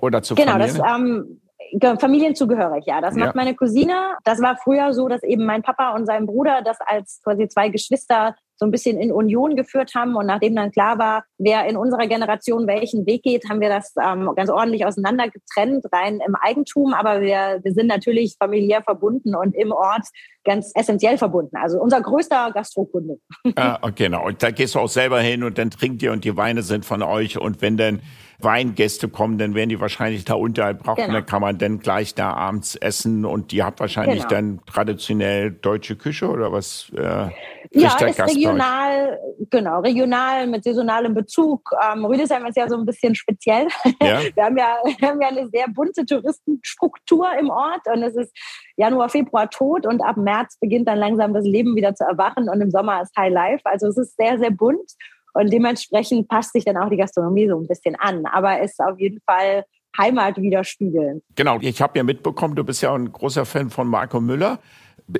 Oder zu Genau, Familie? das ähm, Familienzugehörig, ja. Das macht ja. meine Cousine. Das war früher so, dass eben mein Papa und sein Bruder das als quasi zwei Geschwister so ein bisschen in Union geführt haben. Und nachdem dann klar war, wer in unserer Generation welchen Weg geht, haben wir das ähm, ganz ordentlich auseinander getrennt, rein im Eigentum. Aber wir, wir sind natürlich familiär verbunden und im Ort ganz essentiell verbunden. Also unser größter Gastrokunde. Ah, genau. Und da gehst du auch selber hin und dann trinkt ihr und die Weine sind von euch. Und wenn dann Weingäste kommen, dann werden die wahrscheinlich da unterhalb brauchen. Genau. Dann kann man dann gleich da abends essen und die habt wahrscheinlich genau. dann traditionell deutsche Küche oder was? Äh, ja, ist regional, genau, regional mit saisonalem Bezug. Ähm, Rüdesheim ist ja so ein bisschen speziell. Ja. Wir, haben ja, wir haben ja eine sehr bunte Touristenstruktur im Ort und es ist Januar, Februar tot und ab März beginnt dann langsam das Leben wieder zu erwachen und im Sommer ist High Life. Also es ist sehr, sehr bunt und dementsprechend passt sich dann auch die Gastronomie so ein bisschen an. Aber ist auf jeden Fall Heimat widerspiegeln. Genau, ich habe ja mitbekommen, du bist ja ein großer Fan von Marco Müller.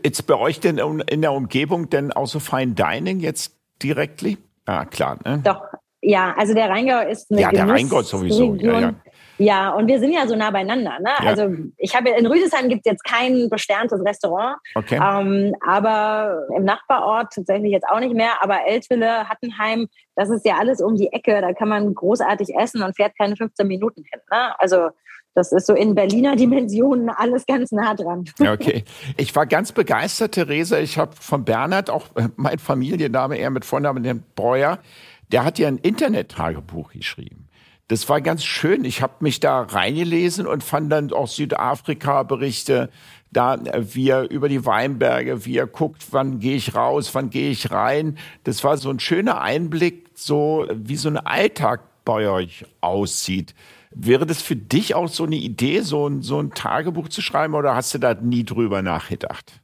Ist bei euch denn in der Umgebung denn auch so Fine Dining jetzt direkt? Ah, klar. Ne? Doch, ja, also der Rheingau ist eine Ja, der Rheingau sowieso. Ja, ja. Ja, und wir sind ja so nah beieinander. Ne? Ja. Also ich habe in Rüdesheim gibt es jetzt kein besterntes Restaurant, okay. ähm, aber im Nachbarort tatsächlich jetzt auch nicht mehr. Aber Eltville, Hattenheim, das ist ja alles um die Ecke. Da kann man großartig essen und fährt keine 15 Minuten hin. Ne? Also Das ist so in Berliner Dimensionen alles ganz nah dran. Okay. Ich war ganz begeistert, Theresa. Ich habe von Bernhard, auch äh, mein Familienname, er mit Vornamen, den Breuer, der hat ja ein Internet-Tagebuch geschrieben. Das war ganz schön. Ich habe mich da reingelesen und fand dann auch Südafrika-Berichte, da äh, wie er über die Weinberge, wie er guckt, wann gehe ich raus, wann gehe ich rein. Das war so ein schöner Einblick, so wie so ein Alltag bei euch aussieht. Wäre das für dich auch so eine Idee, so ein, so ein Tagebuch zu schreiben oder hast du da nie drüber nachgedacht?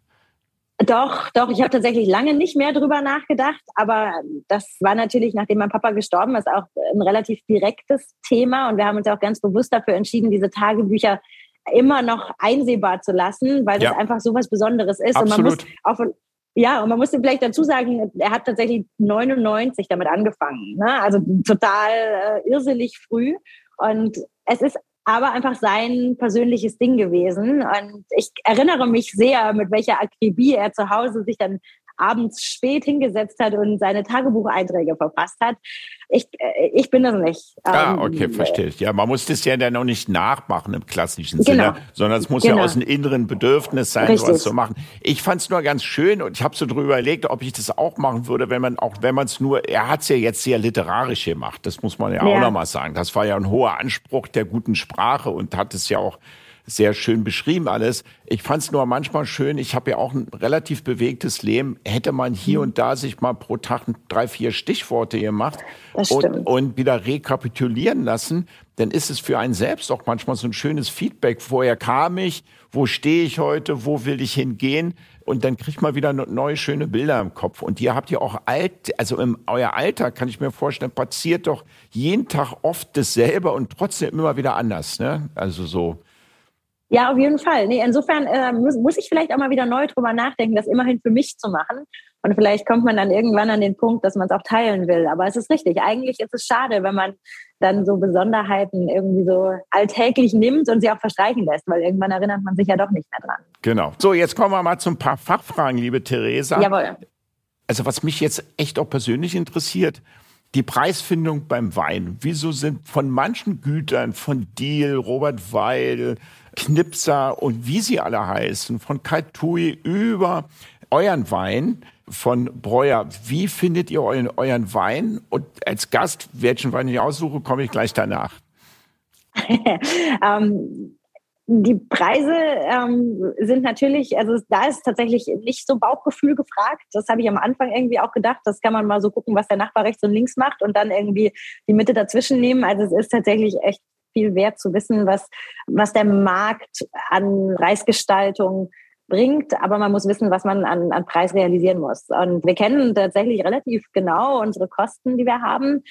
Doch, doch, ich habe tatsächlich lange nicht mehr drüber nachgedacht, aber das war natürlich, nachdem mein Papa gestorben ist, auch ein relativ direktes Thema und wir haben uns auch ganz bewusst dafür entschieden, diese Tagebücher immer noch einsehbar zu lassen, weil das ja. einfach so was Besonderes ist. Absolut. Und man muss auch ja, und man muss vielleicht dazu sagen, er hat tatsächlich 99 damit angefangen. Ne? Also total äh, irrsinnig früh. Und es ist aber einfach sein persönliches Ding gewesen. Und ich erinnere mich sehr, mit welcher Akribie er zu Hause sich dann abends spät hingesetzt hat und seine Tagebucheinträge verfasst hat. Ich, äh, ich bin das nicht. Ah, ähm, okay, verstehe ich. Ja, man muss das ja dann auch nicht nachmachen im klassischen genau. Sinne, sondern es muss genau. ja aus einem inneren Bedürfnis sein, Richtig. sowas zu machen. Ich fand es nur ganz schön und ich habe so drüber überlegt, ob ich das auch machen würde, wenn man auch, wenn man es nur, er hat es ja jetzt sehr literarisch gemacht, das muss man ja, ja. auch nochmal sagen. Das war ja ein hoher Anspruch der guten Sprache und hat es ja auch sehr schön beschrieben alles. Ich fand es nur manchmal schön, ich habe ja auch ein relativ bewegtes Leben, hätte man hier mhm. und da sich mal pro Tag drei, vier Stichworte gemacht und, und wieder rekapitulieren lassen, dann ist es für einen selbst auch manchmal so ein schönes Feedback. Woher kam ich? Wo stehe ich heute? Wo will ich hingehen? Und dann kriegt man wieder neue schöne Bilder im Kopf. Und ihr habt ja auch alt, also im euer Alter kann ich mir vorstellen, passiert doch jeden Tag oft dasselbe und trotzdem immer wieder anders. Ne? Also so. Ja, auf jeden Fall. Nee, insofern äh, muss, muss ich vielleicht auch mal wieder neu drüber nachdenken, das immerhin für mich zu machen. Und vielleicht kommt man dann irgendwann an den Punkt, dass man es auch teilen will. Aber es ist richtig. Eigentlich ist es schade, wenn man dann so Besonderheiten irgendwie so alltäglich nimmt und sie auch verstreichen lässt, weil irgendwann erinnert man sich ja doch nicht mehr dran. Genau. So, jetzt kommen wir mal zu ein paar Fachfragen, liebe Theresa. Jawohl. Also was mich jetzt echt auch persönlich interessiert, die Preisfindung beim Wein. Wieso sind von manchen Gütern, von Deal, Robert Weil, Knipser und wie sie alle heißen, von Kaltui über euren Wein von Breuer. Wie findet ihr euren, euren Wein? Und als Gast, welchen Wein ich aussuche, komme ich gleich danach. ähm, die Preise ähm, sind natürlich, also da ist tatsächlich nicht so Bauchgefühl gefragt. Das habe ich am Anfang irgendwie auch gedacht. Das kann man mal so gucken, was der Nachbar rechts und links macht und dann irgendwie die Mitte dazwischen nehmen. Also es ist tatsächlich echt viel wert zu wissen, was, was der Markt an Preisgestaltung bringt, aber man muss wissen, was man an, an Preis realisieren muss. Und wir kennen tatsächlich relativ genau unsere Kosten, die wir haben.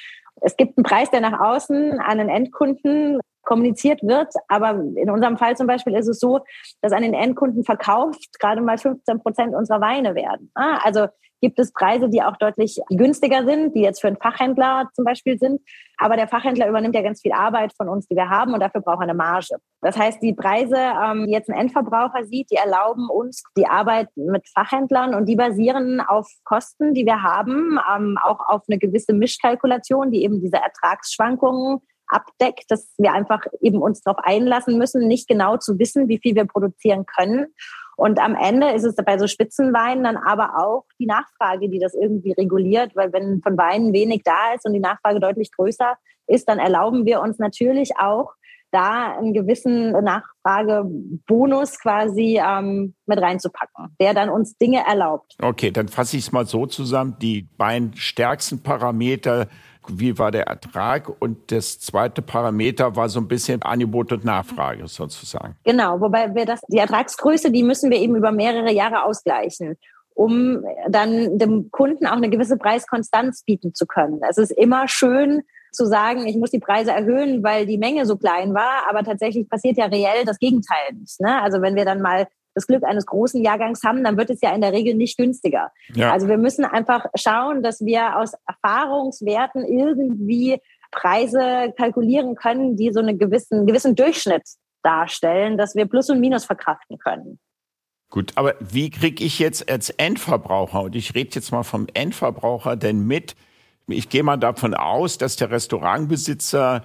Es gibt einen Preis, der nach außen an den Endkunden kommuniziert wird. Aber in unserem Fall zum Beispiel ist es so, dass an den Endkunden verkauft gerade mal 15 Prozent unserer Weine werden. Ah, also gibt es Preise, die auch deutlich günstiger sind, die jetzt für einen Fachhändler zum Beispiel sind. Aber der Fachhändler übernimmt ja ganz viel Arbeit von uns, die wir haben und dafür braucht er eine Marge. Das heißt, die Preise, ähm, die jetzt ein Endverbraucher sieht, die erlauben uns die Arbeit mit Fachhändlern und die basieren auf Kosten, die wir haben, ähm, auch auf eine gewisse Mischkalkulation, die eben diese Ertragsschwankungen abdeckt, dass wir einfach eben uns darauf einlassen müssen, nicht genau zu wissen, wie viel wir produzieren können. Und am Ende ist es bei so Spitzenweinen dann aber auch die Nachfrage, die das irgendwie reguliert, weil wenn von Weinen wenig da ist und die Nachfrage deutlich größer ist, dann erlauben wir uns natürlich auch, da einen gewissen Nachfragebonus quasi ähm, mit reinzupacken, der dann uns Dinge erlaubt. Okay, dann fasse ich es mal so zusammen. Die beiden stärksten Parameter wie war der Ertrag und das zweite Parameter war so ein bisschen Angebot und Nachfrage sozusagen. Genau, wobei wir das, die Ertragsgröße, die müssen wir eben über mehrere Jahre ausgleichen um dann dem Kunden auch eine gewisse Preiskonstanz bieten zu können. Es ist immer schön zu sagen, ich muss die Preise erhöhen, weil die Menge so klein war, aber tatsächlich passiert ja reell das Gegenteil nicht. Ne? Also wenn wir dann mal das Glück eines großen Jahrgangs haben, dann wird es ja in der Regel nicht günstiger. Ja. Also wir müssen einfach schauen, dass wir aus Erfahrungswerten irgendwie Preise kalkulieren können, die so einen gewissen, gewissen Durchschnitt darstellen, dass wir Plus und Minus verkraften können. Gut, aber wie kriege ich jetzt als Endverbraucher, und ich rede jetzt mal vom Endverbraucher, denn mit, ich gehe mal davon aus, dass der Restaurantbesitzer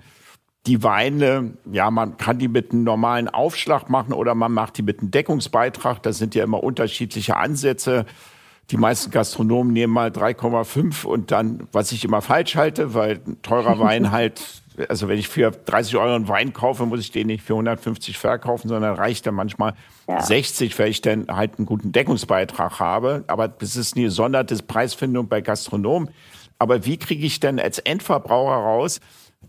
die Weine, ja, man kann die mit einem normalen Aufschlag machen oder man macht die mit einem Deckungsbeitrag. Da sind ja immer unterschiedliche Ansätze. Die meisten Gastronomen nehmen mal 3,5 und dann, was ich immer falsch halte, weil ein teurer Wein halt, also wenn ich für 30 Euro einen Wein kaufe, muss ich den nicht für 150 verkaufen, sondern reicht dann manchmal ja. 60, weil ich dann halt einen guten Deckungsbeitrag habe. Aber das ist eine gesonderte Preisfindung bei Gastronomen. Aber wie kriege ich denn als Endverbraucher raus,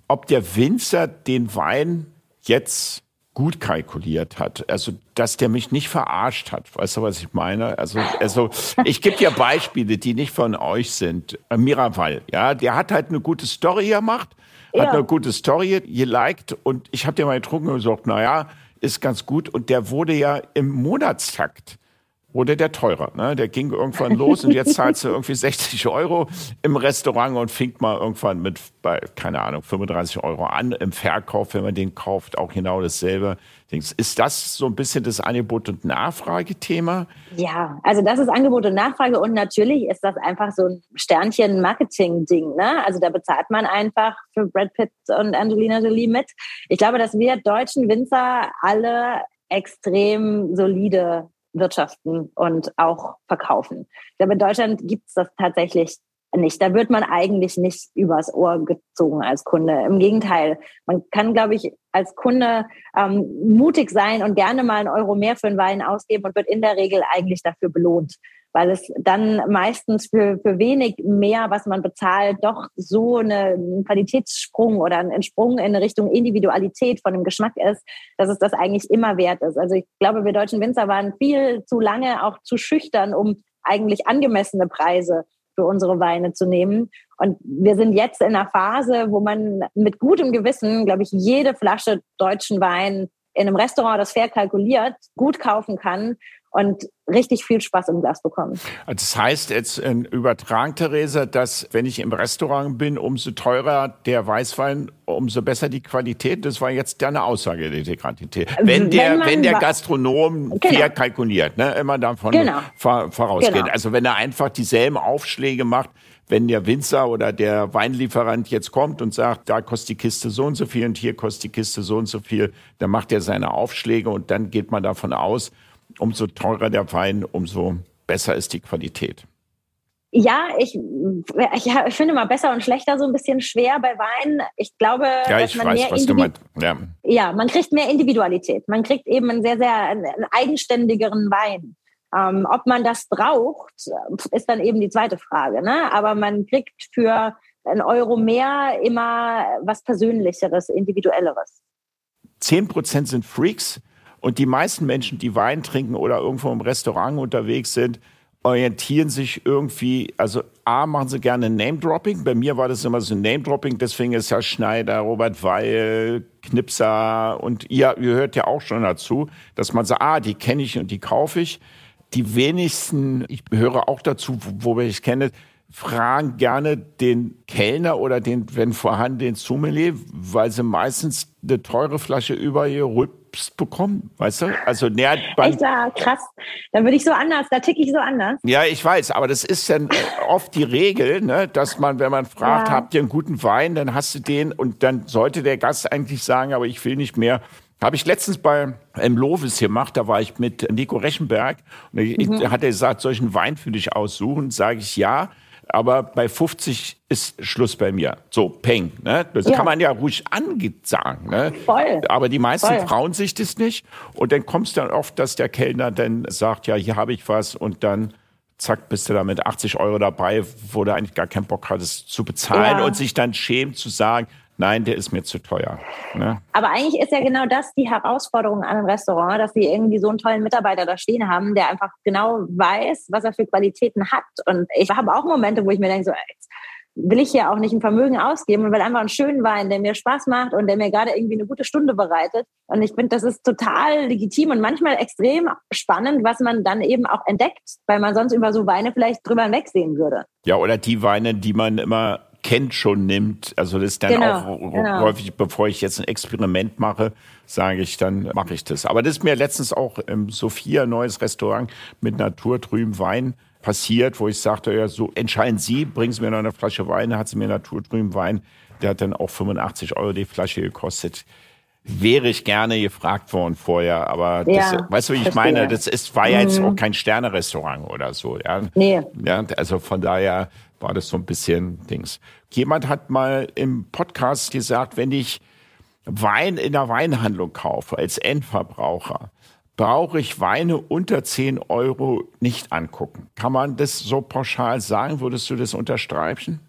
ob der Winzer den Wein jetzt gut kalkuliert hat. Also, dass der mich nicht verarscht hat. Weißt du, was ich meine? Also, also ich gebe dir Beispiele, die nicht von euch sind. Miraval, ja, der hat halt eine gute Story gemacht, ja. hat eine gute Story geliked und ich habe dir mal getrunken und gesagt, na ja, ist ganz gut. Und der wurde ja im Monatstakt wurde der teurer. Ne? Der ging irgendwann los und jetzt zahlst du irgendwie 60 Euro im Restaurant und fing mal irgendwann mit bei, keine Ahnung, 35 Euro an im Verkauf, wenn man den kauft, auch genau dasselbe. Ist das so ein bisschen das Angebot- und Nachfragethema? Ja, also das ist Angebot und Nachfrage und natürlich ist das einfach so ein Sternchen-Marketing-Ding. Ne? Also da bezahlt man einfach für Brad Pitt und Angelina Jolie mit. Ich glaube, dass wir deutschen Winzer alle extrem solide wirtschaften und auch verkaufen. Ich glaube, in Deutschland gibt es das tatsächlich nicht. Da wird man eigentlich nicht übers Ohr gezogen als Kunde. Im Gegenteil, man kann, glaube ich, als Kunde ähm, mutig sein und gerne mal einen Euro mehr für einen Wein ausgeben und wird in der Regel eigentlich dafür belohnt weil es dann meistens für, für wenig mehr, was man bezahlt, doch so eine, ein Qualitätssprung oder ein Sprung in Richtung Individualität von dem Geschmack ist, dass es das eigentlich immer wert ist. Also ich glaube, wir deutschen Winzer waren viel zu lange auch zu schüchtern, um eigentlich angemessene Preise für unsere Weine zu nehmen. Und wir sind jetzt in einer Phase, wo man mit gutem Gewissen, glaube ich, jede Flasche deutschen Wein in einem Restaurant, das fair kalkuliert, gut kaufen kann und richtig viel Spaß im Glas bekommen. Das heißt jetzt in Übertragen, Theresa, dass wenn ich im Restaurant bin, umso teurer der Weißwein, umso besser die Qualität. Das war jetzt deine Aussage der Quantität. Wenn der, wenn, wenn der Gastronom genau. fair kalkuliert, ne, immer davon genau. vorausgeht. Genau. Also wenn er einfach dieselben Aufschläge macht, wenn der Winzer oder der Weinlieferant jetzt kommt und sagt, da kostet die Kiste so und so viel und hier kostet die Kiste so und so viel, dann macht er seine Aufschläge und dann geht man davon aus, umso teurer der Wein, umso besser ist die Qualität. Ja, ich, ich, finde mal besser und schlechter so ein bisschen schwer bei Wein. Ich glaube, ja, ich weiß, was Individu du meinst. Ja. ja, man kriegt mehr Individualität. Man kriegt eben einen sehr, sehr einen eigenständigeren Wein. Ähm, ob man das braucht, ist dann eben die zweite Frage. Ne? Aber man kriegt für einen Euro mehr immer was Persönlicheres, Individuelleres. Zehn Prozent sind Freaks, und die meisten Menschen, die Wein trinken oder irgendwo im Restaurant unterwegs sind, orientieren sich irgendwie, also A, machen sie gerne Name-Dropping. Bei mir war das immer so Name-Dropping, deswegen ist ja Schneider, Robert Weil, Knipser und ihr, ihr hört ja auch schon dazu, dass man sagt, ah, die kenne ich und die kaufe ich. Die wenigsten, ich gehöre auch dazu, wo, wo ich kenne, fragen gerne den Kellner oder den, wenn vorhanden, den Sommelier, weil sie meistens eine teure Flasche über ihr Rübst bekommen, weißt du? Also, näher Echt, ja, krass. Dann würde ich so anders, da ticke ich so anders. Ja, ich weiß, aber das ist dann oft die Regel, ne, dass man, wenn man fragt, ja. habt ihr einen guten Wein, dann hast du den und dann sollte der Gast eigentlich sagen, aber ich will nicht mehr. Habe ich letztens bei ähm, Lovis gemacht, da war ich mit Nico Rechenberg und mhm. hat er gesagt, soll ich einen Wein für dich aussuchen? Sage ich ja aber bei 50 ist Schluss bei mir. So, peng. Ne? Das ja. kann man ja ruhig sagen. Ne? Voll. Aber die meisten Voll. trauen sich das nicht. Und dann kommt es dann oft, dass der Kellner dann sagt, ja, hier habe ich was und dann zack, bist du da mit 80 Euro dabei, wo du eigentlich gar keinen Bock hattest zu bezahlen ja. und sich dann schämt zu sagen, nein, der ist mir zu teuer. Ne? Aber eigentlich ist ja genau das die Herausforderung an einem Restaurant, dass sie irgendwie so einen tollen Mitarbeiter da stehen haben, der einfach genau weiß, was er für Qualitäten hat. Und ich habe auch Momente, wo ich mir denke, so, jetzt will ich ja auch nicht ein Vermögen ausgeben und will einfach einen schönen Wein, der mir Spaß macht und der mir gerade irgendwie eine gute Stunde bereitet. Und ich finde, das ist total legitim und manchmal extrem spannend, was man dann eben auch entdeckt, weil man sonst über so Weine vielleicht drüber hinwegsehen würde. Ja, oder die Weine, die man immer kennt, schon nimmt. Also das ist dann genau, auch genau. häufig, bevor ich jetzt ein Experiment mache, sage ich, dann mache ich das. Aber das ist mir letztens auch im Sophia, neues Restaurant mit naturtrüben Wein passiert, wo ich sagte, ja, so entscheiden Sie, bringen Sie mir noch eine Flasche Wein, hat sie mir naturtrüben Wein Der hat dann auch 85 Euro die Flasche gekostet wäre ich gerne gefragt worden vorher, aber das, ja, weißt du, wie ich verstehe. meine? Das ist, war ja jetzt mhm. auch kein Sternerestaurant oder so, ja. Nee. Ja, also von daher war das so ein bisschen Dings. Jemand hat mal im Podcast gesagt, wenn ich Wein in der Weinhandlung kaufe als Endverbraucher, brauche ich Weine unter 10 Euro nicht angucken. Kann man das so pauschal sagen? Würdest du das unterstreichen?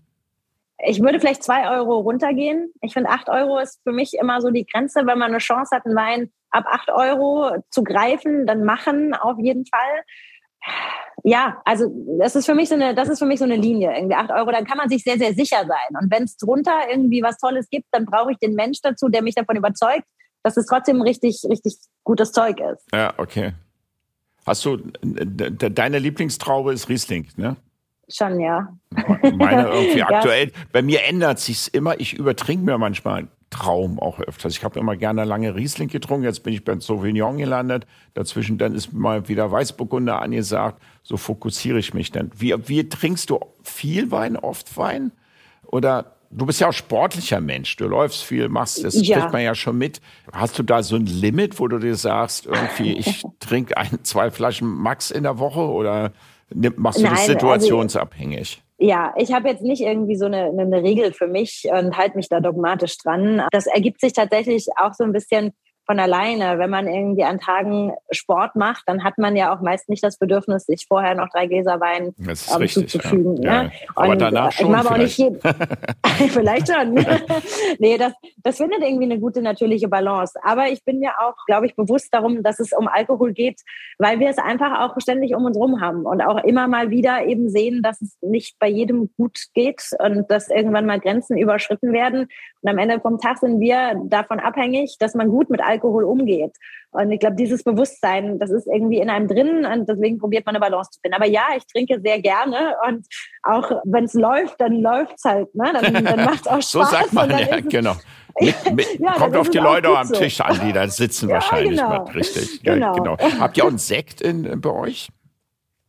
Ich würde vielleicht zwei Euro runtergehen. Ich finde, acht Euro ist für mich immer so die Grenze. Wenn man eine Chance hat, einen Wein ab acht Euro zu greifen, dann machen auf jeden Fall. Ja, also das ist für mich so eine, das ist für mich so eine Linie, irgendwie acht Euro, dann kann man sich sehr, sehr sicher sein. Und wenn es drunter irgendwie was Tolles gibt, dann brauche ich den Mensch dazu, der mich davon überzeugt, dass es trotzdem richtig, richtig gutes Zeug ist. Ja, okay. Hast du, deine Lieblingstraube ist Riesling, ne? Schon, ja. Meine irgendwie aktuell. ja. Bei mir ändert sich's immer. Ich übertrinke mir manchmal Traum auch öfters. Ich habe immer gerne lange Riesling getrunken. Jetzt bin ich beim Sauvignon gelandet. Dazwischen dann ist mal wieder Weißburgunder angesagt. So fokussiere ich mich dann. Wie, wie trinkst du viel Wein, oft Wein? Oder du bist ja auch sportlicher Mensch. Du läufst viel, machst, das ja. kriegt man ja schon mit. Hast du da so ein Limit, wo du dir sagst, irgendwie, ich trinke ein, zwei Flaschen Max in der Woche oder Machst du Nein, das also situationsabhängig? Also, ja, ich habe jetzt nicht irgendwie so eine, eine Regel für mich und halte mich da dogmatisch dran. Das ergibt sich tatsächlich auch so ein bisschen von alleine. Wenn man irgendwie an Tagen Sport macht, dann hat man ja auch meist nicht das Bedürfnis, sich vorher noch drei Gläser Wein ähm, richtig, zuzufügen. Ja. Ne? Ja. Aber danach schon ich vielleicht. Auch nicht vielleicht schon. nee, das, das findet irgendwie eine gute natürliche Balance. Aber ich bin mir auch, glaube ich, bewusst darum, dass es um Alkohol geht, weil wir es einfach auch ständig um uns rum haben und auch immer mal wieder eben sehen, dass es nicht bei jedem gut geht und dass irgendwann mal Grenzen überschritten werden. Und am Ende vom Tag sind wir davon abhängig, dass man gut mit Alkohol umgeht. Und ich glaube, dieses Bewusstsein, das ist irgendwie in einem drin und deswegen probiert man eine Balance zu finden. Aber ja, ich trinke sehr gerne und auch wenn es läuft, dann läuft es halt. Ne? Dann, dann macht es auch Spaß. so sagt man, ja, genau. Mit, mit, ja, kommt auf die Leute am Tisch an, die da sitzen ja, wahrscheinlich. Genau. Richtig. Genau. genau. Habt ihr auch einen Sekt in, bei euch?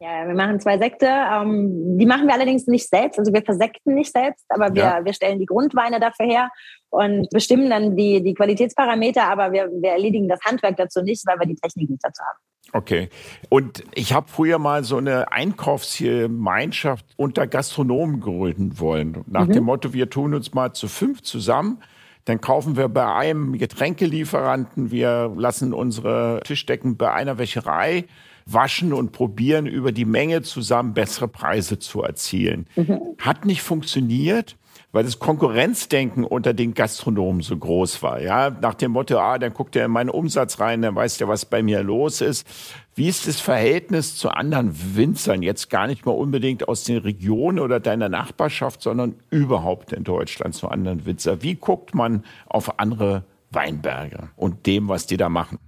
Ja, wir machen zwei Sekte. Ähm, die machen wir allerdings nicht selbst. Also wir versekten nicht selbst, aber wir, ja. wir stellen die Grundweine dafür her und bestimmen dann die, die Qualitätsparameter, aber wir, wir erledigen das Handwerk dazu nicht, weil wir die Technik nicht dazu haben. Okay. Und ich habe früher mal so eine Einkaufsgemeinschaft unter Gastronomen gründen wollen. Nach mhm. dem Motto, wir tun uns mal zu fünf zusammen. Dann kaufen wir bei einem Getränkelieferanten, wir lassen unsere Tischdecken bei einer Wäscherei waschen und probieren, über die Menge zusammen bessere Preise zu erzielen. Mhm. Hat nicht funktioniert weil das Konkurrenzdenken unter den Gastronomen so groß war. Ja, nach dem Motto, ah, dann guckt er in meinen Umsatz rein, dann weiß der, was bei mir los ist. Wie ist das Verhältnis zu anderen Winzern? Jetzt gar nicht mal unbedingt aus den Regionen oder deiner Nachbarschaft, sondern überhaupt in Deutschland zu anderen Winzer. Wie guckt man auf andere Weinberge und dem, was die da machen?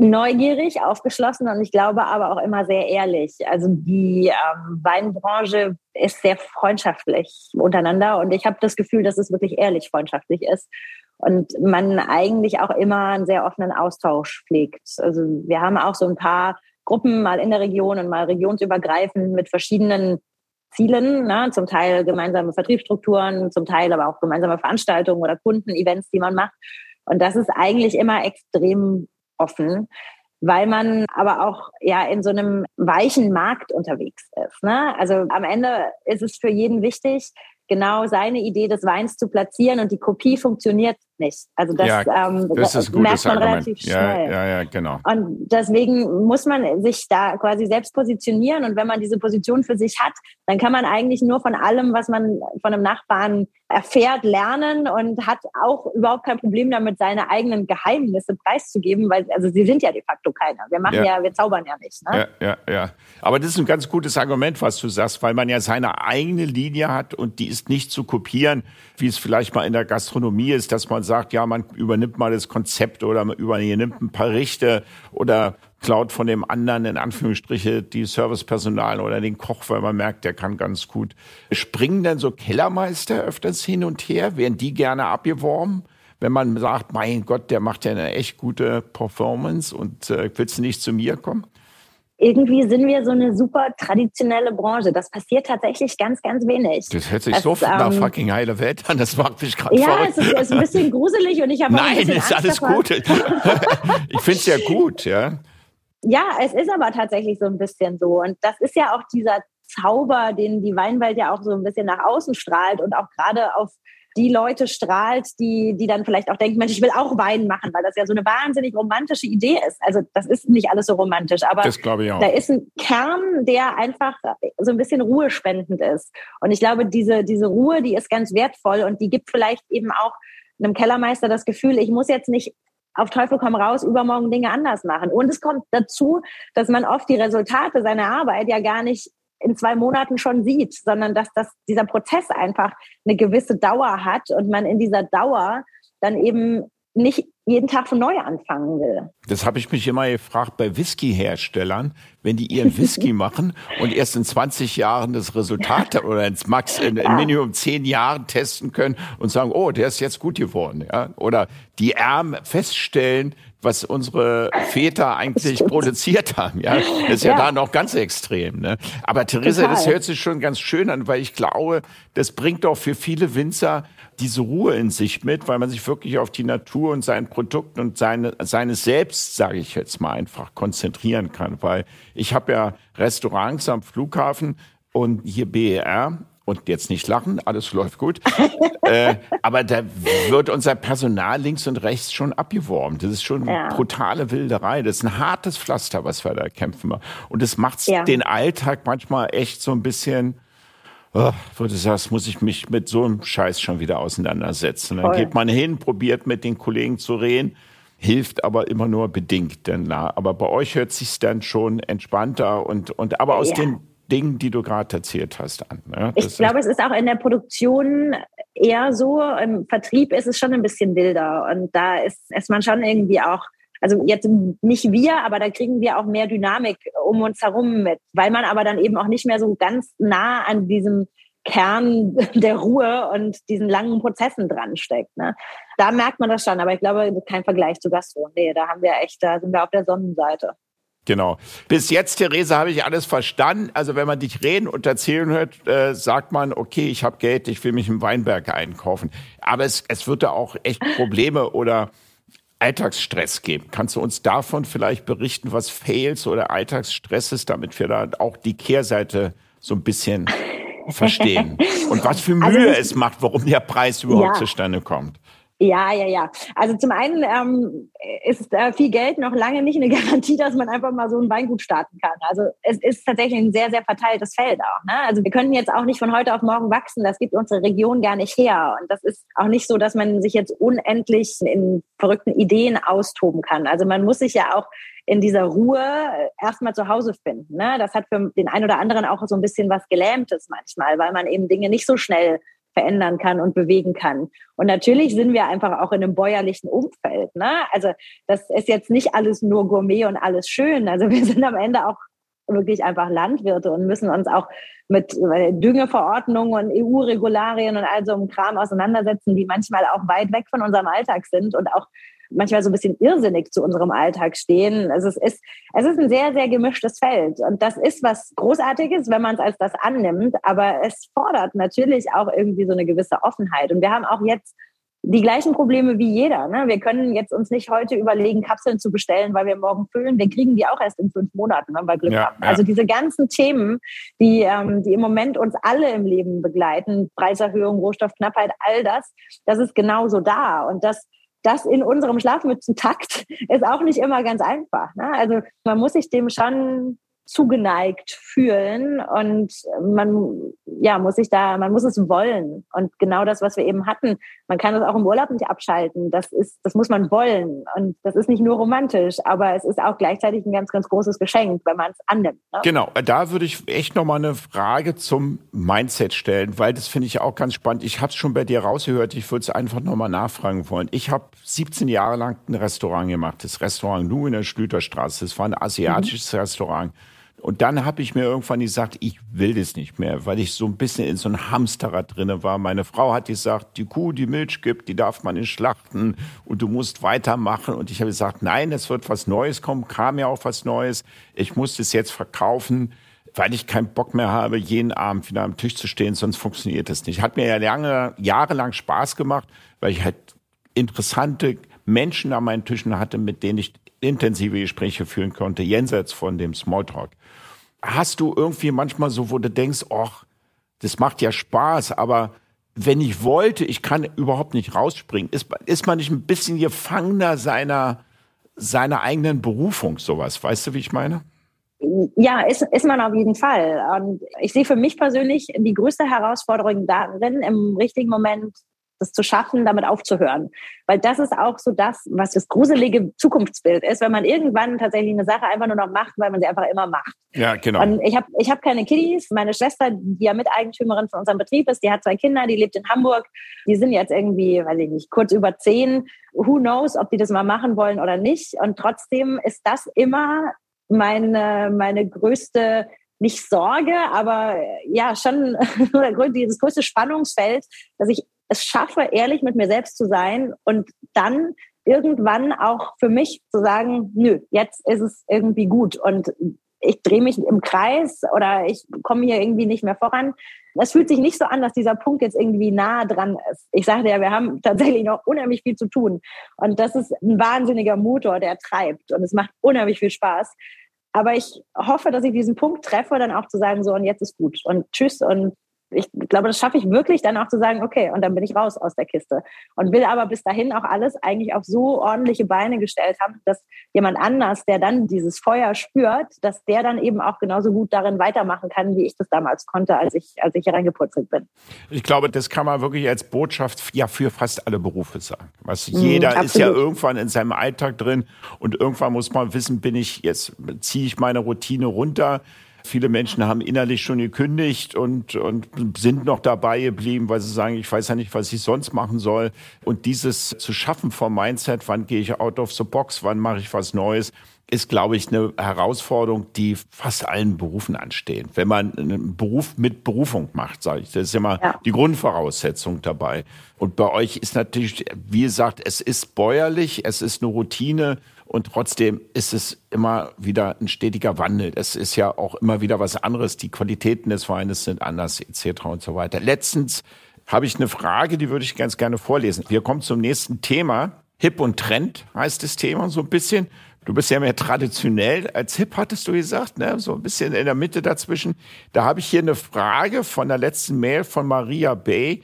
Neugierig, aufgeschlossen und ich glaube aber auch immer sehr ehrlich. Also die ähm, Weinbranche ist sehr freundschaftlich untereinander und ich habe das Gefühl, dass es wirklich ehrlich freundschaftlich ist und man eigentlich auch immer einen sehr offenen Austausch pflegt. Also wir haben auch so ein paar Gruppen mal in der Region und mal regionsübergreifend mit verschiedenen Zielen, ne? zum Teil gemeinsame Vertriebsstrukturen, zum Teil aber auch gemeinsame Veranstaltungen oder Kundenevents, die man macht. Und das ist eigentlich immer extrem offen, weil man aber auch ja in so einem weichen Markt unterwegs ist. Ne? Also am Ende ist es für jeden wichtig, genau seine Idee des Weins zu platzieren und die Kopie funktioniert nicht. Also das, ja, ähm, das ist ein merkt man Argument. relativ schnell. Ja, ja, genau. Und deswegen muss man sich da quasi selbst positionieren und wenn man diese Position für sich hat, dann kann man eigentlich nur von allem, was man von einem Nachbarn erfährt, lernen und hat auch überhaupt kein Problem damit, seine eigenen Geheimnisse preiszugeben, weil also sie sind ja de facto keiner. Wir machen ja, ja wir zaubern ja nicht. Ne? Ja, ja, ja. Aber das ist ein ganz gutes Argument, was du sagst, weil man ja seine eigene Linie hat und die ist nicht zu kopieren, wie es vielleicht mal in der Gastronomie ist, dass man sagt, ja, man übernimmt mal das Konzept oder man übernimmt ein paar Richte oder klaut von dem anderen in Anführungsstriche die Servicepersonal oder den Koch, weil man merkt, der kann ganz gut. Springen denn so Kellermeister öfters hin und her? Werden die gerne abgeworben? Wenn man sagt, mein Gott, der macht ja eine echt gute Performance und äh, willst du nicht zu mir kommen? Irgendwie sind wir so eine super traditionelle Branche. Das passiert tatsächlich ganz, ganz wenig. Das hört sich es, so ähm, nach fucking heile Welt an. Das macht mich gerade ja, es ist, ist, ein bisschen gruselig und ich habe Nein, ist alles davor. gut. ich finde es ja gut, ja. Ja, es ist aber tatsächlich so ein bisschen so. Und das ist ja auch dieser Zauber, den die Weinwelt ja auch so ein bisschen nach außen strahlt und auch gerade auf die Leute strahlt, die, die dann vielleicht auch denken, Mensch, ich will auch Wein machen, weil das ja so eine wahnsinnig romantische Idee ist. Also das ist nicht alles so romantisch, aber da ist ein Kern, der einfach so ein bisschen ruhespendend ist. Und ich glaube, diese, diese Ruhe, die ist ganz wertvoll und die gibt vielleicht eben auch einem Kellermeister das Gefühl, ich muss jetzt nicht auf Teufel komm raus, übermorgen Dinge anders machen. Und es kommt dazu, dass man oft die Resultate seiner Arbeit ja gar nicht in zwei Monaten schon sieht, sondern dass das, dieser Prozess einfach eine gewisse Dauer hat und man in dieser Dauer dann eben nicht jeden Tag von neu anfangen will. Das habe ich mich immer gefragt bei Whisky-Herstellern, wenn die ihren Whisky machen und erst in 20 Jahren das Resultat oder ins Max in, in Minimum 10 Jahren testen können und sagen, oh, der ist jetzt gut geworden, ja? Oder die Erben feststellen, was unsere Väter eigentlich produziert haben. Ja, das ist ja, ja, da noch ganz extrem. Ne? Aber Theresa, Total. das hört sich schon ganz schön an, weil ich glaube, das bringt doch für viele Winzer diese Ruhe in sich mit, weil man sich wirklich auf die Natur und sein Produkt und seine, seines Selbst, sage ich jetzt mal einfach, konzentrieren kann. Weil ich habe ja Restaurants am Flughafen und hier BER und jetzt nicht lachen, alles läuft gut. äh, aber da wird unser Personal links und rechts schon abgeworben. Das ist schon ja. brutale Wilderei. Das ist ein hartes Pflaster, was wir da kämpfen. Und das macht ja. den Alltag manchmal echt so ein bisschen, oh, wo du sagst, muss ich mich mit so einem Scheiß schon wieder auseinandersetzen. Dann Voll. geht man hin, probiert mit den Kollegen zu reden hilft aber immer nur bedingt. Denn, aber bei euch hört sich dann schon entspannter und, und aber aus ja. den Dingen, die du gerade erzählt hast, an. Ne? Ich glaube, es ist auch in der Produktion eher so. Im Vertrieb ist es schon ein bisschen wilder und da ist, ist man schon irgendwie auch also jetzt nicht wir, aber da kriegen wir auch mehr Dynamik um uns herum mit, weil man aber dann eben auch nicht mehr so ganz nah an diesem Kern der Ruhe und diesen langen Prozessen dran steckt. Ne? Da merkt man das schon, aber ich glaube, kein Vergleich zu Gastro. Nee, da haben wir echt, da sind wir auf der Sonnenseite. Genau. Bis jetzt, Theresa, habe ich alles verstanden. Also wenn man dich reden und erzählen hört, äh, sagt man, okay, ich habe Geld, ich will mich im Weinberg einkaufen. Aber es, es wird da auch echt Probleme oder Alltagsstress geben. Kannst du uns davon vielleicht berichten, was Fails oder Alltagsstress ist, damit wir da auch die Kehrseite so ein bisschen verstehen? Und was für also Mühe also es macht, warum der Preis überhaupt ja. zustande kommt? Ja, ja, ja. Also zum einen ähm, ist äh, viel Geld noch lange nicht eine Garantie, dass man einfach mal so ein Weingut starten kann. Also es ist tatsächlich ein sehr, sehr verteiltes Feld auch. Ne? Also wir können jetzt auch nicht von heute auf morgen wachsen. Das gibt unsere Region gar nicht her. Und das ist auch nicht so, dass man sich jetzt unendlich in verrückten Ideen austoben kann. Also man muss sich ja auch in dieser Ruhe erstmal zu Hause finden. Ne? Das hat für den einen oder anderen auch so ein bisschen was Gelähmtes manchmal, weil man eben Dinge nicht so schnell verändern kann und bewegen kann. Und natürlich sind wir einfach auch in einem bäuerlichen Umfeld. Ne? Also das ist jetzt nicht alles nur Gourmet und alles schön. Also wir sind am Ende auch wirklich einfach Landwirte und müssen uns auch mit äh, Düngeverordnungen und EU-Regularien und all so einem Kram auseinandersetzen, die manchmal auch weit weg von unserem Alltag sind und auch manchmal so ein bisschen irrsinnig zu unserem Alltag stehen. Also es ist, es ist ein sehr, sehr gemischtes Feld. Und das ist was Großartiges, wenn man es als das annimmt. Aber es fordert natürlich auch irgendwie so eine gewisse Offenheit. Und wir haben auch jetzt die gleichen Probleme wie jeder. Ne? Wir können jetzt uns nicht heute überlegen, Kapseln zu bestellen, weil wir morgen füllen. Wir kriegen die auch erst in fünf Monaten, wenn wir Glück ja, haben. Ja. Also diese ganzen Themen, die, ähm, die im Moment uns alle im Leben begleiten, Preiserhöhung, Rohstoffknappheit, all das, das ist genauso da. Und das das in unserem Schlafmützentakt ist auch nicht immer ganz einfach. Ne? Also man muss sich dem schon zugeneigt fühlen und man ja muss sich da man muss es wollen. Und genau das was wir eben hatten man kann es auch im Urlaub nicht abschalten. Das ist das muss man wollen. Und das ist nicht nur romantisch aber es ist auch gleichzeitig ein ganz ganz großes Geschenk wenn man es annimmt ne? genau da würde ich echt noch mal eine Frage zum Mindset stellen weil das finde ich auch ganz spannend. Ich habe es schon bei dir rausgehört ich würde es einfach noch mal nachfragen wollen. Ich habe 17 Jahre lang ein Restaurant gemacht das Restaurant Nu in der Schlüterstraße das war ein asiatisches mhm. Restaurant Und dann habe ich mir irgendwann gesagt, ich will das nicht mehr, weil ich so ein bisschen in so einem Hamsterrad drinne war. Meine Frau hat gesagt, die Kuh, die Milch gibt, die darf man nicht schlachten und du musst weitermachen. Und ich habe gesagt, nein, es wird was Neues kommen, kam ja auch was Neues. Ich muss das jetzt verkaufen, weil ich keinen Bock mehr habe, jeden Abend wieder am Tisch zu stehen, sonst funktioniert das nicht. Hat mir ja lange, jahrelang Spaß gemacht, weil ich halt interessante Menschen an meinen Tischen hatte, mit denen ich intensive Gespräche führen konnte, jenseits von dem Smalltalk. Hast du irgendwie manchmal so, wo du denkst, ach, das macht ja Spaß, aber wenn ich wollte, ich kann überhaupt nicht rausspringen. Ist, ist man nicht ein bisschen Gefangener seiner, seiner eigenen Berufung, sowas? Weißt du, wie ich meine? Ja, ist, ist man auf jeden Fall. Und ich sehe für mich persönlich die größte Herausforderung darin, im richtigen Moment das zu schaffen, damit aufzuhören. Weil das ist auch so das, was das gruselige Zukunftsbild ist, wenn man irgendwann tatsächlich eine Sache einfach nur noch macht, weil man sie einfach immer macht. Ja, genau. Und ich habe ich hab keine Kiddies. Meine Schwester, die ja Miteigentümerin von unserem Betrieb ist, die hat zwei Kinder, die lebt in Hamburg. Die sind jetzt irgendwie, weiß ich nicht, kurz über zehn. Who knows, ob die das mal machen wollen oder nicht. Und trotzdem ist das immer meine, meine größte nicht Sorge, aber ja, schon dieses größte Spannungsfeld, dass ich es schaffe, ehrlich mit mir selbst zu sein und dann irgendwann auch für mich zu sagen, nö, jetzt ist es irgendwie gut und ich drehe mich im Kreis oder ich komme hier irgendwie nicht mehr voran. Es fühlt sich nicht so an, dass dieser Punkt jetzt irgendwie nah dran ist. Ich sagte ja, wir haben tatsächlich noch unheimlich viel zu tun. Und das ist ein wahnsinniger Motor, der treibt. Und es macht unheimlich viel Spaß. Aber ich hoffe, dass ich diesen Punkt treffe, dann auch zu sagen, so und jetzt ist gut und tschüss und ich glaube, das schaffe ich wirklich dann auch zu sagen, okay, und dann bin ich raus aus der Kiste. Und will aber bis dahin auch alles eigentlich auf so ordentliche Beine gestellt haben, dass jemand anders, der dann dieses Feuer spürt, dass der dann eben auch genauso gut darin weitermachen kann, wie ich das damals konnte, als ich, als ich hier reingepurzelt bin. Ich glaube, das kann man wirklich als Botschaft ja für fast alle Berufe sagen. Was mhm, jeder mm, ist ja irgendwann in seinem Alltag drin und irgendwann muss man wissen, bin ich jetzt, ziehe ich meine Routine runter, Viele Menschen haben innerlich schon gekündigt und, und sind noch dabei geblieben, weil sie sagen, ich weiß ja nicht, was ich sonst machen soll. Und dieses zu schaffen vom Mindset, wann gehe ich out of the box, wann mache ich was Neues, ist, glaube ich, eine Herausforderung, die fast allen Berufen anstehen. Wenn man einen Beruf mit Berufung macht, sage ich, das ist immer ja. die Grundvoraussetzung dabei. Und bei euch ist natürlich, wie gesagt, es ist bäuerlich, es ist eine Routine und trotzdem ist es immer wieder ein stetiger Wandel. Es ist ja auch immer wieder was anderes. Die Qualitäten des Weines sind anders etc. und so weiter. Letztens habe ich eine Frage, die würde ich ganz gerne vorlesen. Wir kommen zum nächsten Thema. Hip und Trend heißt das Thema so ein bisschen. Du bist ja mehr traditionell als hip, hattest du gesagt, ne? so ein bisschen in der Mitte dazwischen. Da habe ich hier eine Frage von der letzten Mail von Maria Bay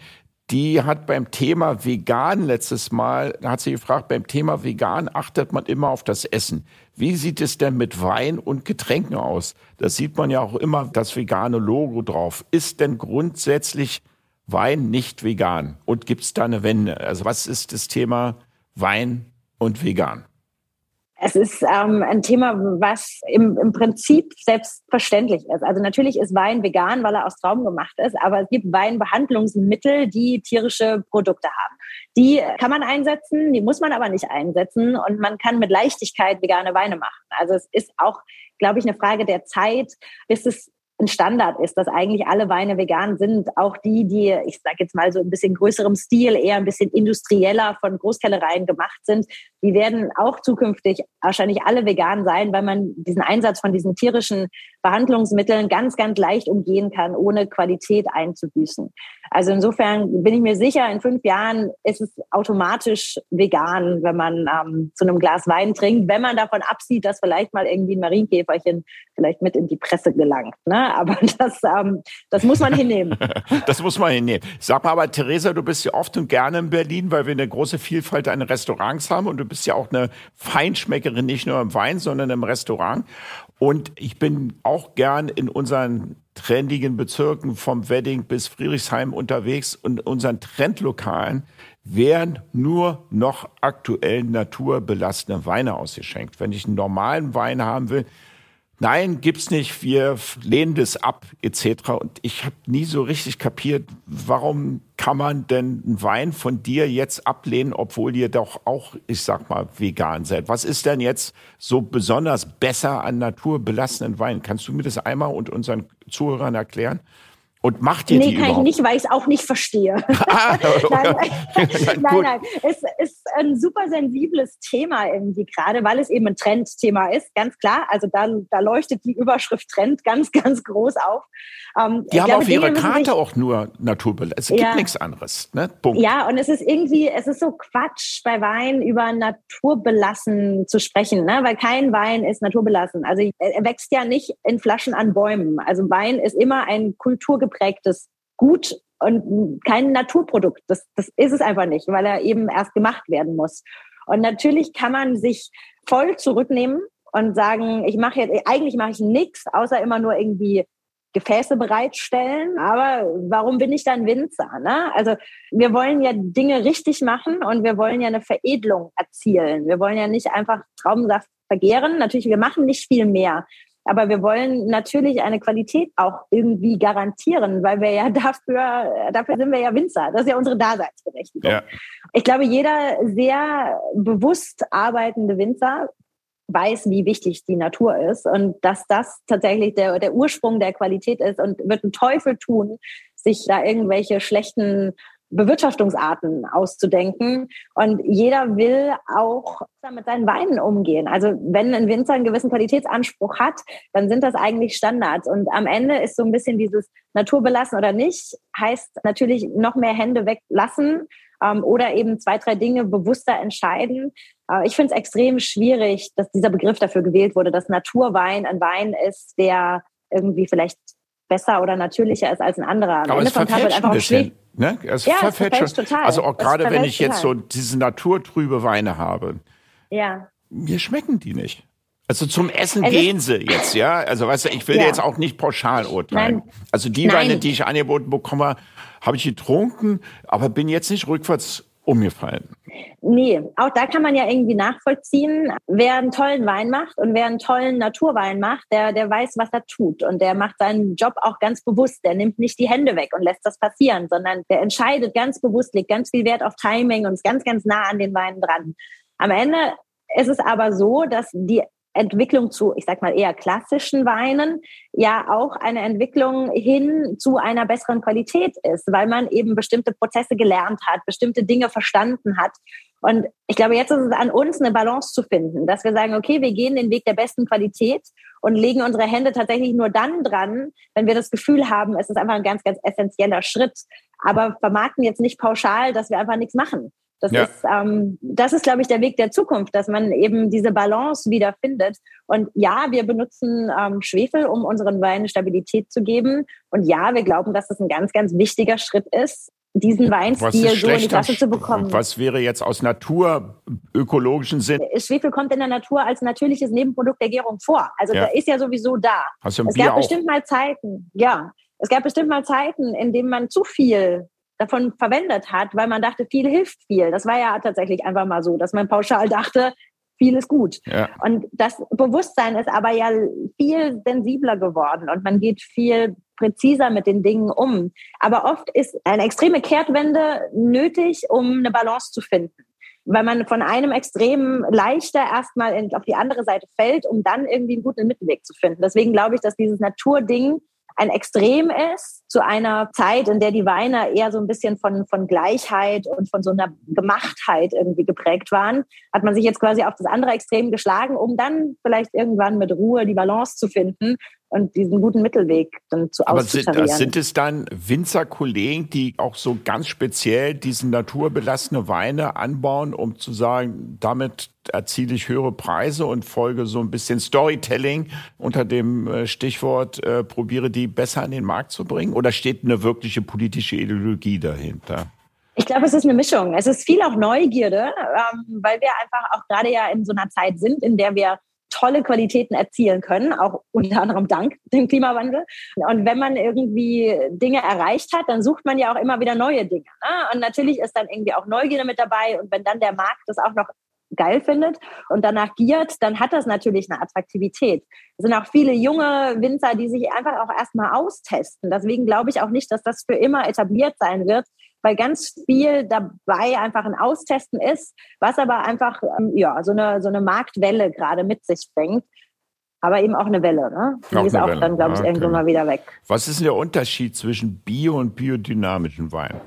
die hat beim Thema vegan letztes Mal, da hat sie gefragt, beim Thema vegan achtet man immer auf das Essen. Wie sieht es denn mit Wein und Getränken aus? Da sieht man ja auch immer das vegane Logo drauf. Ist denn grundsätzlich Wein nicht vegan? Und gibt es da eine Wende? Also was ist das Thema Wein und vegan? Es ist ähm, ein Thema, was im, im Prinzip selbstverständlich ist. Also natürlich ist Wein vegan, weil er aus Trauben gemacht ist, aber es gibt Weinbehandlungsmittel, die tierische Produkte haben. Die kann man einsetzen, die muss man aber nicht einsetzen und man kann mit Leichtigkeit vegane Weine machen. Also es ist auch, glaube ich, eine Frage der Zeit, bis es ein Standard ist, dass eigentlich alle Weine vegan sind. Auch die, die, ich sage jetzt mal so ein bisschen größerem Stil, eher ein bisschen industrieller von Großkellereien gemacht sind, die werden auch zukünftig wahrscheinlich alle vegan sein, weil man diesen Einsatz von diesen tierischen Behandlungsmitteln ganz, ganz leicht umgehen kann, ohne Qualität einzubüßen. Also insofern bin ich mir sicher, in fünf Jahren ist es automatisch vegan, wenn man ähm, zu einem Glas Wein trinkt, wenn man davon absieht, dass vielleicht mal irgendwie ein Marienkäferchen vielleicht mit in die Presse gelangt. Ne? Aber das, ähm, das muss man hinnehmen. das muss man hinnehmen. Sag mal aber, Theresa, du bist ja oft und gerne in Berlin, weil wir eine große Vielfalt an Restaurants haben und du bist ja auch eine Feinschmeckerin, nicht nur im Wein, sondern im Restaurant. Und ich bin auch gern in unseren trendigen Bezirken vom Wedding bis Friedrichshain unterwegs und unseren Trendlokalen werden nur noch aktuell naturbelassene Weine ausgeschenkt. Wenn ich einen normalen Wein haben will, nein, gibt's nicht, wir lehnen das ab, etc. Und ich habe nie so richtig kapiert, warum kann man denn einen Wein von dir jetzt ablehnen, obwohl ihr doch auch, ich sag mal, vegan seid? Was ist denn jetzt so besonders besser an naturbelassenen Wein? Kannst du mir das einmal und unseren Zuhörern erklären? Und macht ihr nee, die kann überhaupt? ich nicht, weil ich es auch nicht verstehe. Ah, nein, nein, nein, Es ist ein super sensibles Thema irgendwie gerade, weil es eben ein Trendthema ist, ganz klar. Also da, da leuchtet die Überschrift Trend ganz, ganz groß auf. Ähm, die haben glaube, auf ihrer Karte auch nur Naturbelassen. Es ja, gibt nichts anderes. Ne? Punkt. Ja, und es ist irgendwie, es ist so Quatsch, bei Wein über naturbelassen zu sprechen, ne? weil kein Wein ist naturbelassen. Also er wächst ja nicht in Flaschen an Bäumen. Also Wein ist immer ein kulturgeprägtes Gut und kein Naturprodukt. Das, das ist es einfach nicht, weil er eben erst gemacht werden muss. Und natürlich kann man sich voll zurücknehmen und sagen, ich mache jetzt, eigentlich mache ich nichts, außer immer nur irgendwie Gefäße bereitstellen. Aber warum bin ich dann Winzer? Ne? Also wir wollen ja Dinge richtig machen und wir wollen ja eine Veredelung erzielen. Wir wollen ja nicht einfach Traubensaft vergehren. Natürlich, wir machen nicht viel mehr. Aber wir wollen natürlich eine Qualität auch irgendwie garantieren, weil wir ja dafür, dafür sind wir ja Winzer. Das ist ja unsere Daseinsberechtigung. Ja. Ich glaube, jeder sehr bewusst arbeitende Winzer weiß, wie wichtig die Natur ist und dass das tatsächlich der, der Ursprung der Qualität ist und wird einen Teufel tun, sich da irgendwelche schlechten Bewirtschaftungsarten auszudenken. Und jeder will auch mit seinen Weinen umgehen. Also wenn ein Winzer einen gewissen Qualitätsanspruch hat, dann sind das eigentlich Standards. Und am Ende ist so ein bisschen dieses Naturbelassen oder nicht, heißt natürlich noch mehr Hände weglassen ähm, oder eben zwei, drei Dinge bewusster entscheiden. Äh, ich finde es extrem schwierig, dass dieser Begriff dafür gewählt wurde, dass Naturwein ein Wein ist, der irgendwie vielleicht besser oder natürlicher ist als ein anderer. Am Aber Ende es vom Tag wird einfach ein bisschen. Ne? Es ja, verfälscht es total. Also auch gerade wenn ich jetzt total. so diese naturtrübe Weine habe. Ja. Mir schmecken die nicht. Also zum Essen also gehen sie jetzt, ja. Also weißt du, ich will ja. jetzt auch nicht pauschal urteilen. Nein. Also die Nein. Weine, die ich angeboten bekomme, habe ich getrunken, aber bin jetzt nicht rückwärts umgefallen. Nee, auch da kann man ja irgendwie nachvollziehen, wer einen tollen Wein macht und wer einen tollen Naturwein macht, der, der weiß, was er tut und der macht seinen Job auch ganz bewusst. Der nimmt nicht die Hände weg und lässt das passieren, sondern der entscheidet ganz bewusst, legt ganz viel Wert auf Timing und ist ganz, ganz nah an den Weinen dran. Am Ende ist es aber so, dass die Entwicklung zu, ich sag mal eher klassischen Weinen, ja auch eine Entwicklung hin zu einer besseren Qualität ist, weil man eben bestimmte Prozesse gelernt hat, bestimmte Dinge verstanden hat. Und ich glaube, jetzt ist es an uns, eine Balance zu finden, dass wir sagen, okay, wir gehen den Weg der besten Qualität und legen unsere Hände tatsächlich nur dann dran, wenn wir das Gefühl haben, es ist einfach ein ganz, ganz essentieller Schritt. Aber vermarkten jetzt nicht pauschal, dass wir einfach nichts machen. Das ja. ist, ähm, das ist, glaube ich, der Weg der Zukunft, dass man eben diese Balance wiederfindet. Und ja, wir benutzen ähm, Schwefel, um unseren Weinen Stabilität zu geben. Und ja, wir glauben, dass das ein ganz, ganz wichtiger Schritt ist, diesen Weinstil so in die Flasche zu bekommen. Was wäre jetzt aus naturökologischen Sinn? Schwefel kommt in der Natur als natürliches Nebenprodukt der Gärung vor. Also ja. der ist ja sowieso da. Hast du im es Bier gab auch? bestimmt mal Zeiten, ja. Es gab bestimmt mal Zeiten, in denen man zu viel davon verwendet hat, weil man dachte, viel hilft viel. Das war ja tatsächlich einfach mal so, dass man pauschal dachte, viel ist gut. Ja. Und das Bewusstsein ist aber ja viel sensibler geworden und man geht viel präziser mit den Dingen um. Aber oft ist eine extreme Kehrtwende nötig, um eine Balance zu finden. Weil man von einem Extrem leichter erstmal auf die andere Seite fällt, um dann irgendwie einen guten Mittelweg zu finden. Deswegen glaube ich, dass dieses Naturding ein Extrem ist zu einer Zeit, in der die Weine eher so ein bisschen von, von Gleichheit und von so einer Gemachtheit irgendwie geprägt waren, hat man sich jetzt quasi auf das andere Extrem geschlagen, um dann vielleicht irgendwann mit Ruhe die Balance zu finden und diesen guten Mittelweg dann zu Aber sind, sind es dann Winzerkollegen, die auch so ganz speziell diesen naturbelassene Weine anbauen, um zu sagen, damit erziele ich höhere Preise und folge so ein bisschen Storytelling unter dem äh, Stichwort, äh, probiere die besser an den Markt zu bringen? Oder steht eine wirkliche politische Ideologie dahinter? Ich glaube, es ist eine Mischung. Es ist viel auch Neugierde, ähm, weil wir einfach auch gerade ja in so einer Zeit sind, in der wir tolle Qualitäten erzielen können, auch unter anderem dank dem Klimawandel. Und wenn man irgendwie Dinge erreicht hat, dann sucht man ja auch immer wieder neue Dinge. Ne? Und natürlich ist dann irgendwie auch Neugierde mit dabei. Und wenn dann der Markt das auch noch geil findet und danach giert, dann hat das natürlich eine Attraktivität. Es sind auch viele junge Winzer, die sich einfach auch erstmal austesten. Deswegen glaube ich auch nicht, dass das für immer etabliert sein wird, weil ganz viel dabei einfach ein Austesten ist, was aber einfach ähm, ja, so, eine, so eine Marktwelle gerade mit sich bringt. Aber eben auch eine Welle, ne? Die auch ist auch Welle. dann, glaube ich, okay. irgendwann mal wieder weg. Was ist denn der Unterschied zwischen Bio- und biodynamischen Wein?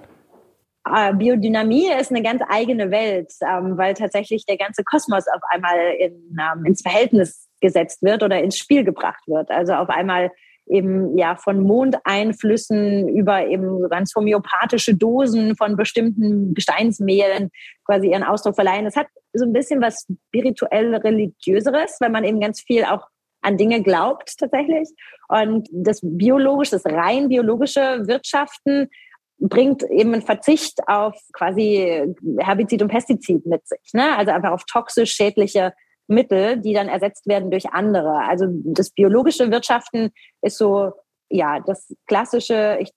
Äh, Biodynamie ist eine ganz eigene Welt, ähm, weil tatsächlich der ganze Kosmos auf einmal in, ähm, ins Verhältnis gesetzt wird oder ins Spiel gebracht wird. Also auf einmal eben ja von Mondeinflüssen über eben ganz homöopathische Dosen von bestimmten Gesteinsmehlen quasi ihren Ausdruck verleihen. Es hat so ein bisschen was spirituell religiöseres, weil man eben ganz viel auch an Dinge glaubt tatsächlich. Und das biologische, das rein biologische Wirtschaften bringt eben einen Verzicht auf quasi Herbizid und Pestizid mit sich. Ne? Also einfach auf toxisch schädliche Mittel, die dann ersetzt werden durch andere. Also das biologische Wirtschaften ist so, ja, das klassische, ich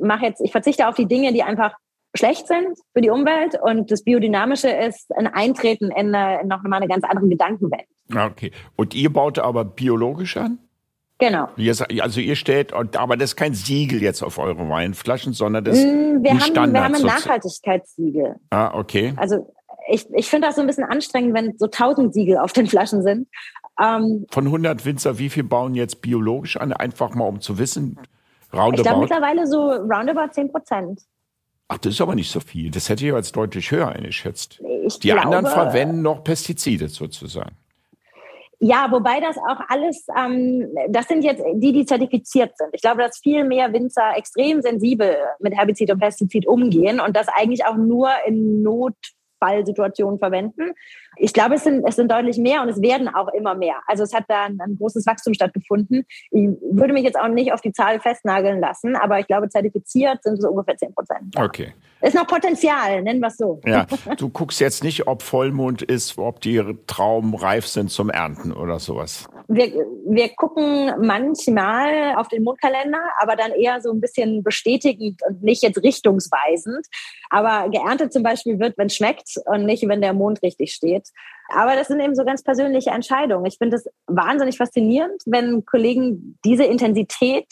mache jetzt, ich verzichte auf die Dinge, die einfach schlecht sind für die Umwelt und das Biodynamische ist ein Eintreten in, eine, in noch mal eine ganz andere Gedankenwelt. Okay. Und ihr baut aber biologisch an? Genau. Also ihr stellt, aber das ist kein Siegel jetzt auf eure Weinflaschen, sondern das wir haben, Standard. Wir haben ein Nachhaltigkeitssiegel. Ah, okay. Also ich, ich finde das so ein bisschen anstrengend, wenn so tausend Siegel auf den Flaschen sind. Ähm, Von 100 Winzer, wie viel bauen jetzt biologisch an? Einfach mal, um zu wissen, roundabout? Ich glaube mittlerweile so roundabout 10 Prozent. Ach, das ist aber nicht so viel. Das hätte ich als deutlich höher eingeschätzt. Ich Die glaube, anderen verwenden noch Pestizide sozusagen. Ja, wobei das auch alles, ähm, das sind jetzt die, die zertifiziert sind. Ich glaube, dass viel mehr Winzer extrem sensibel mit Herbizid und Pestizid umgehen und das eigentlich auch nur in Not Fallsituationen verwenden. Ich glaube, es sind, es sind deutlich mehr und es werden auch immer mehr. Also es hat da ein, ein, großes Wachstum stattgefunden. Ich würde mich jetzt auch nicht auf die Zahl festnageln lassen, aber ich glaube, zertifiziert sind es ungefähr 10 Prozent. Okay. Ist noch Potenzial, nennen wir es so. Ja, du guckst jetzt nicht, ob Vollmond ist, ob die Trauben reif sind zum Ernten oder sowas. Wir, wir gucken manchmal auf den Mondkalender, aber dann eher so ein bisschen bestätigend und nicht jetzt richtungsweisend. Aber geerntet zum Beispiel wird, wenn es schmeckt und nicht, wenn der Mond richtig steht. Aber das sind eben so ganz persönliche Entscheidungen. Ich finde es wahnsinnig faszinierend, wenn Kollegen diese Intensität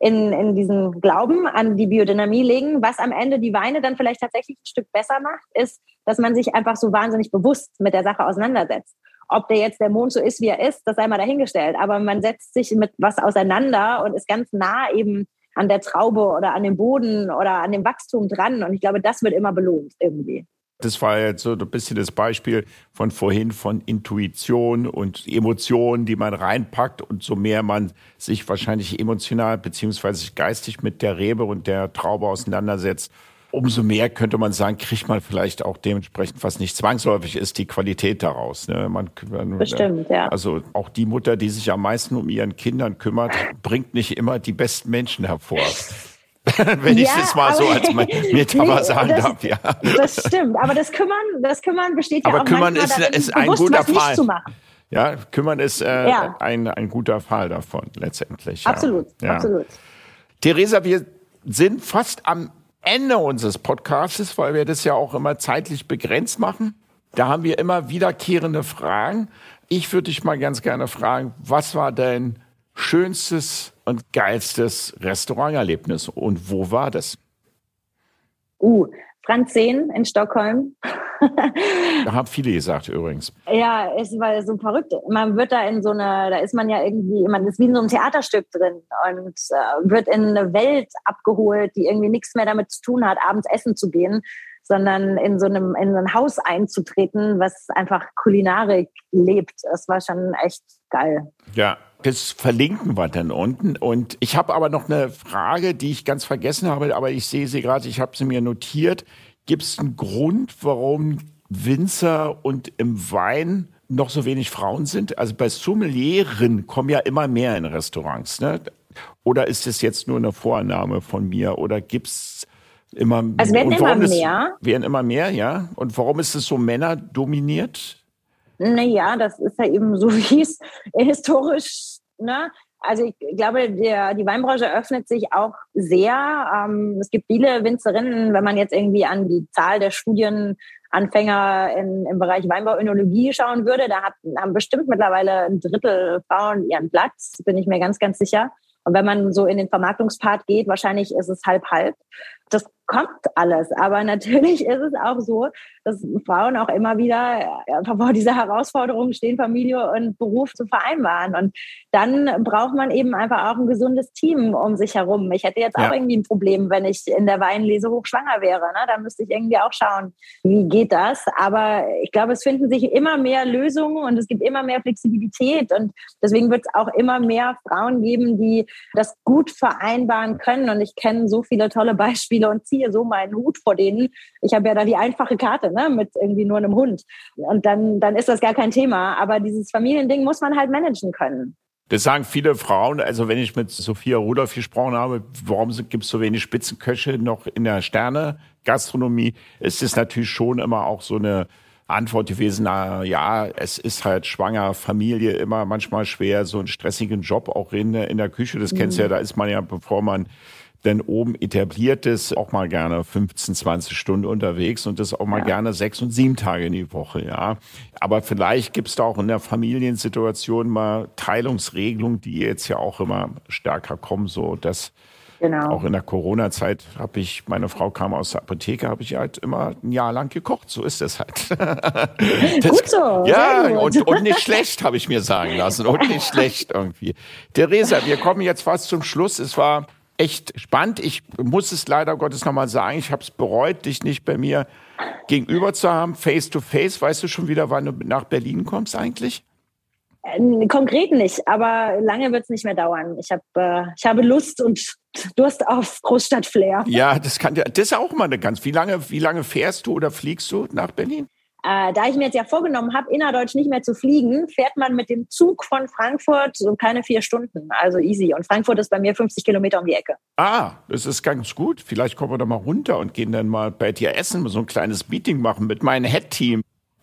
in, in diesen Glauben an die Biodynamie legen. Was am Ende die Weine dann vielleicht tatsächlich ein Stück besser macht, ist, dass man sich einfach so wahnsinnig bewusst mit der Sache auseinandersetzt. Ob der jetzt der Mond so ist, wie er ist, das sei mal dahingestellt. Aber man setzt sich mit was auseinander und ist ganz nah eben an der Traube oder an dem Boden oder an dem Wachstum dran. Und ich glaube, das wird immer belohnt irgendwie. Das war jetzt so ein bisschen das Beispiel von vorhin von Intuition und Emotionen, die man reinpackt und so mehr man sich wahrscheinlich emotional beziehungsweise geistig mit der Rebe und der Traube auseinandersetzt, umso mehr könnte man sagen, kriegt man vielleicht auch dementsprechend, was nicht zwangsläufig ist, die Qualität daraus. Ne? Man, Bestimmt, ja. Also auch die Mutter, die sich am meisten um ihren Kindern kümmert, bringt nicht immer die besten Menschen hervor. Wenn ja, ich es mal so als Metapher nee, sagen das, darf, ja. Das stimmt, aber das Kümmern, das Kümmern besteht aber ja auch Kümmern ist, darin, ist ein guter Fall. Ja, kümmern ist äh, ja. ein, ein guter Fall davon letztendlich. Absolut, ja. absolut. Theresa, wir sind fast am Ende unseres Podcasts, weil wir das ja auch immer zeitlich begrenzt machen. Da haben wir immer wiederkehrende Fragen. Ich würde dich mal ganz gerne fragen, was war dein schönstes und geilstes Restauranterlebnis und wo war das? Uh, Franz 10 in Stockholm. da haben viele gesagt übrigens. Ja, es war so verrückt. Man wird da in so eine, da ist man ja irgendwie, man ist wie in so einem Theaterstück drin und äh, wird in eine Welt abgeholt, die irgendwie nichts mehr damit zu tun hat, abends essen zu gehen, sondern in so einem, in so ein Haus einzutreten, was einfach Kulinarik lebt. Das war schon echt geil. Ja, das verlinken wir dann unten. Und ich habe aber noch eine Frage, die ich ganz vergessen habe, aber ich sehe sie gerade, ich habe sie mir notiert. Gibt es einen Grund, warum Winzer und im Wein noch so wenig Frauen sind? Also bei Sommelieren kommen ja immer mehr in Restaurants. Ne? Oder ist das jetzt nur eine Vorannahme von mir? Oder gibt es immer Also werden immer mehr. werden immer mehr, ja. Und warum ist es so männerdominiert? Naja, das ist ja eben so, wie es historisch, ne? Also ich glaube, der, die Weinbranche öffnet sich auch sehr. Ähm, es gibt viele Winzerinnen, wenn man jetzt irgendwie an die Zahl der Studien Anfänger in, im Bereich Weinbauönologie schauen würde, da hat, haben bestimmt mittlerweile ein Drittel Frauen ihren Platz, bin ich mir ganz, ganz sicher. Und wenn man so in den Vermarktungspart geht, wahrscheinlich ist es halb halb. Das kommt alles. Aber natürlich ist es auch so, dass Frauen auch immer wieder vor dieser Herausforderung stehen, Familie und Beruf zu vereinbaren. Und dann braucht man eben einfach auch ein gesundes Team um sich herum. Ich hätte jetzt ja. auch irgendwie ein Problem, wenn ich in der Weinlese hochschwanger wäre. Ne? Da müsste ich irgendwie auch schauen, wie geht das. Aber ich glaube, es finden sich immer mehr Lösungen und es gibt immer mehr Flexibilität. Und deswegen wird es auch immer mehr Frauen geben, die das gut vereinbaren können. Und ich kenne so viele tolle Beispiele und ziehe so meinen Hut vor denen. Ich habe ja da die einfache Karte ne, mit irgendwie nur einem Hund. Und dann, dann ist das gar kein Thema. Aber dieses Familiending muss man halt managen können. Das sagen viele Frauen. Also wenn ich mit Sophia Rudolph gesprochen habe, warum gibt es so wenig Spitzenköche noch in der Sterne-Gastronomie? Es ist natürlich schon immer auch so eine Antwort gewesen, na ja, es ist halt schwanger Familie immer manchmal schwer, so einen stressigen Job auch in, in der Küche. Das mhm. kennst du ja, da ist man ja, bevor man denn oben etabliert ist, auch mal gerne 15, 20 Stunden unterwegs und das auch mal ja. gerne sechs und sieben Tage in die Woche, ja. Aber vielleicht gibt es da auch in der Familiensituation mal Teilungsregelungen, die jetzt ja auch immer stärker kommen, so dass Genau. Auch in der Corona-Zeit habe ich, meine Frau kam aus der Apotheke, habe ich halt immer ein Jahr lang gekocht. So ist es halt. das, gut so. Ja, gut. Und, und nicht schlecht, habe ich mir sagen lassen. Und nicht schlecht irgendwie. Theresa, wir kommen jetzt fast zum Schluss. Es war echt spannend. Ich muss es leider Gottes nochmal sagen, ich habe es bereut, dich nicht bei mir gegenüber zu haben, face to face. Weißt du schon wieder, wann du nach Berlin kommst eigentlich? Äh, konkret nicht, aber lange wird es nicht mehr dauern. Ich, hab, äh, ich habe Lust und Durst auf Großstadtflair. Ja, das kann das ist auch mal eine ganz. Wie lange, wie lange fährst du oder fliegst du nach Berlin? Äh, da ich mir jetzt ja vorgenommen habe, innerdeutsch nicht mehr zu fliegen, fährt man mit dem Zug von Frankfurt so keine vier Stunden. Also easy. Und Frankfurt ist bei mir 50 Kilometer um die Ecke. Ah, das ist ganz gut. Vielleicht kommen wir da mal runter und gehen dann mal bei dir essen, so ein kleines Meeting machen mit meinem Head-Team.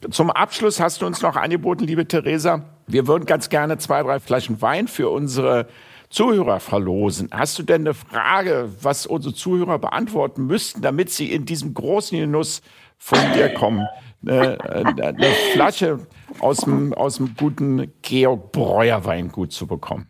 Zum Abschluss hast du uns noch angeboten, liebe Theresa, wir würden ganz gerne zwei, drei Flaschen Wein für unsere Zuhörer verlosen. Hast du denn eine Frage, was unsere Zuhörer beantworten müssten, damit sie in diesem großen Genuss von dir kommen? Eine, eine Flasche aus dem, aus dem guten Georg Breuer Weingut zu bekommen.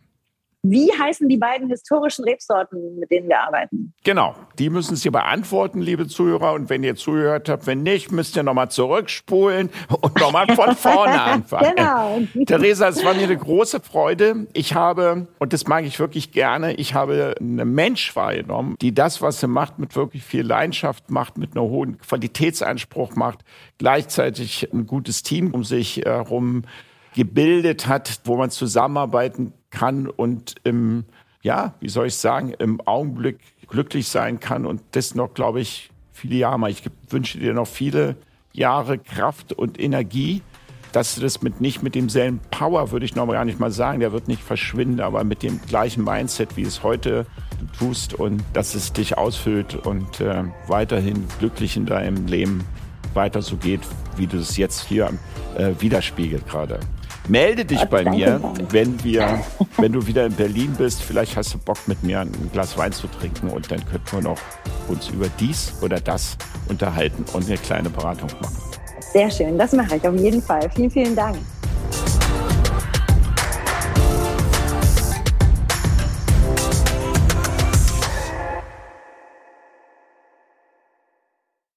Wie heißen die beiden historischen Rebsorten, mit denen wir arbeiten? Genau, die müssen Sie beantworten, liebe Zuhörer. Und wenn ihr zugehört habt, wenn nicht, müsst ihr nochmal zurückspulen und nochmal von vorne anfangen. genau. Theresa, es war mir eine große Freude. Ich habe, und das mag ich wirklich gerne, ich habe eine Mensch wahrgenommen, die das, was sie macht, mit wirklich viel Leidenschaft macht, mit einem hohen Qualitätsanspruch macht, gleichzeitig ein gutes Team um sich herum gebildet hat, wo man zusammenarbeiten kann und im, ja, wie soll ich sagen, im Augenblick glücklich sein kann und das noch, glaube ich, viele Jahre mal. Ich wünsche dir noch viele Jahre Kraft und Energie, dass du das mit nicht mit demselben Power, würde ich noch gar nicht mal sagen, der wird nicht verschwinden, aber mit dem gleichen Mindset, wie es heute du tust und dass es dich ausfüllt und äh, weiterhin glücklich in deinem Leben weiter so geht, wie du es jetzt hier äh, widerspiegelt gerade. Melde dich bei mir, wenn wir, wenn du wieder in Berlin bist. Vielleicht hast du Bock mit mir ein Glas Wein zu trinken und dann könnten wir noch uns über dies oder das unterhalten und eine kleine Beratung machen. Sehr schön, das mache ich auf jeden Fall. Vielen, vielen Dank.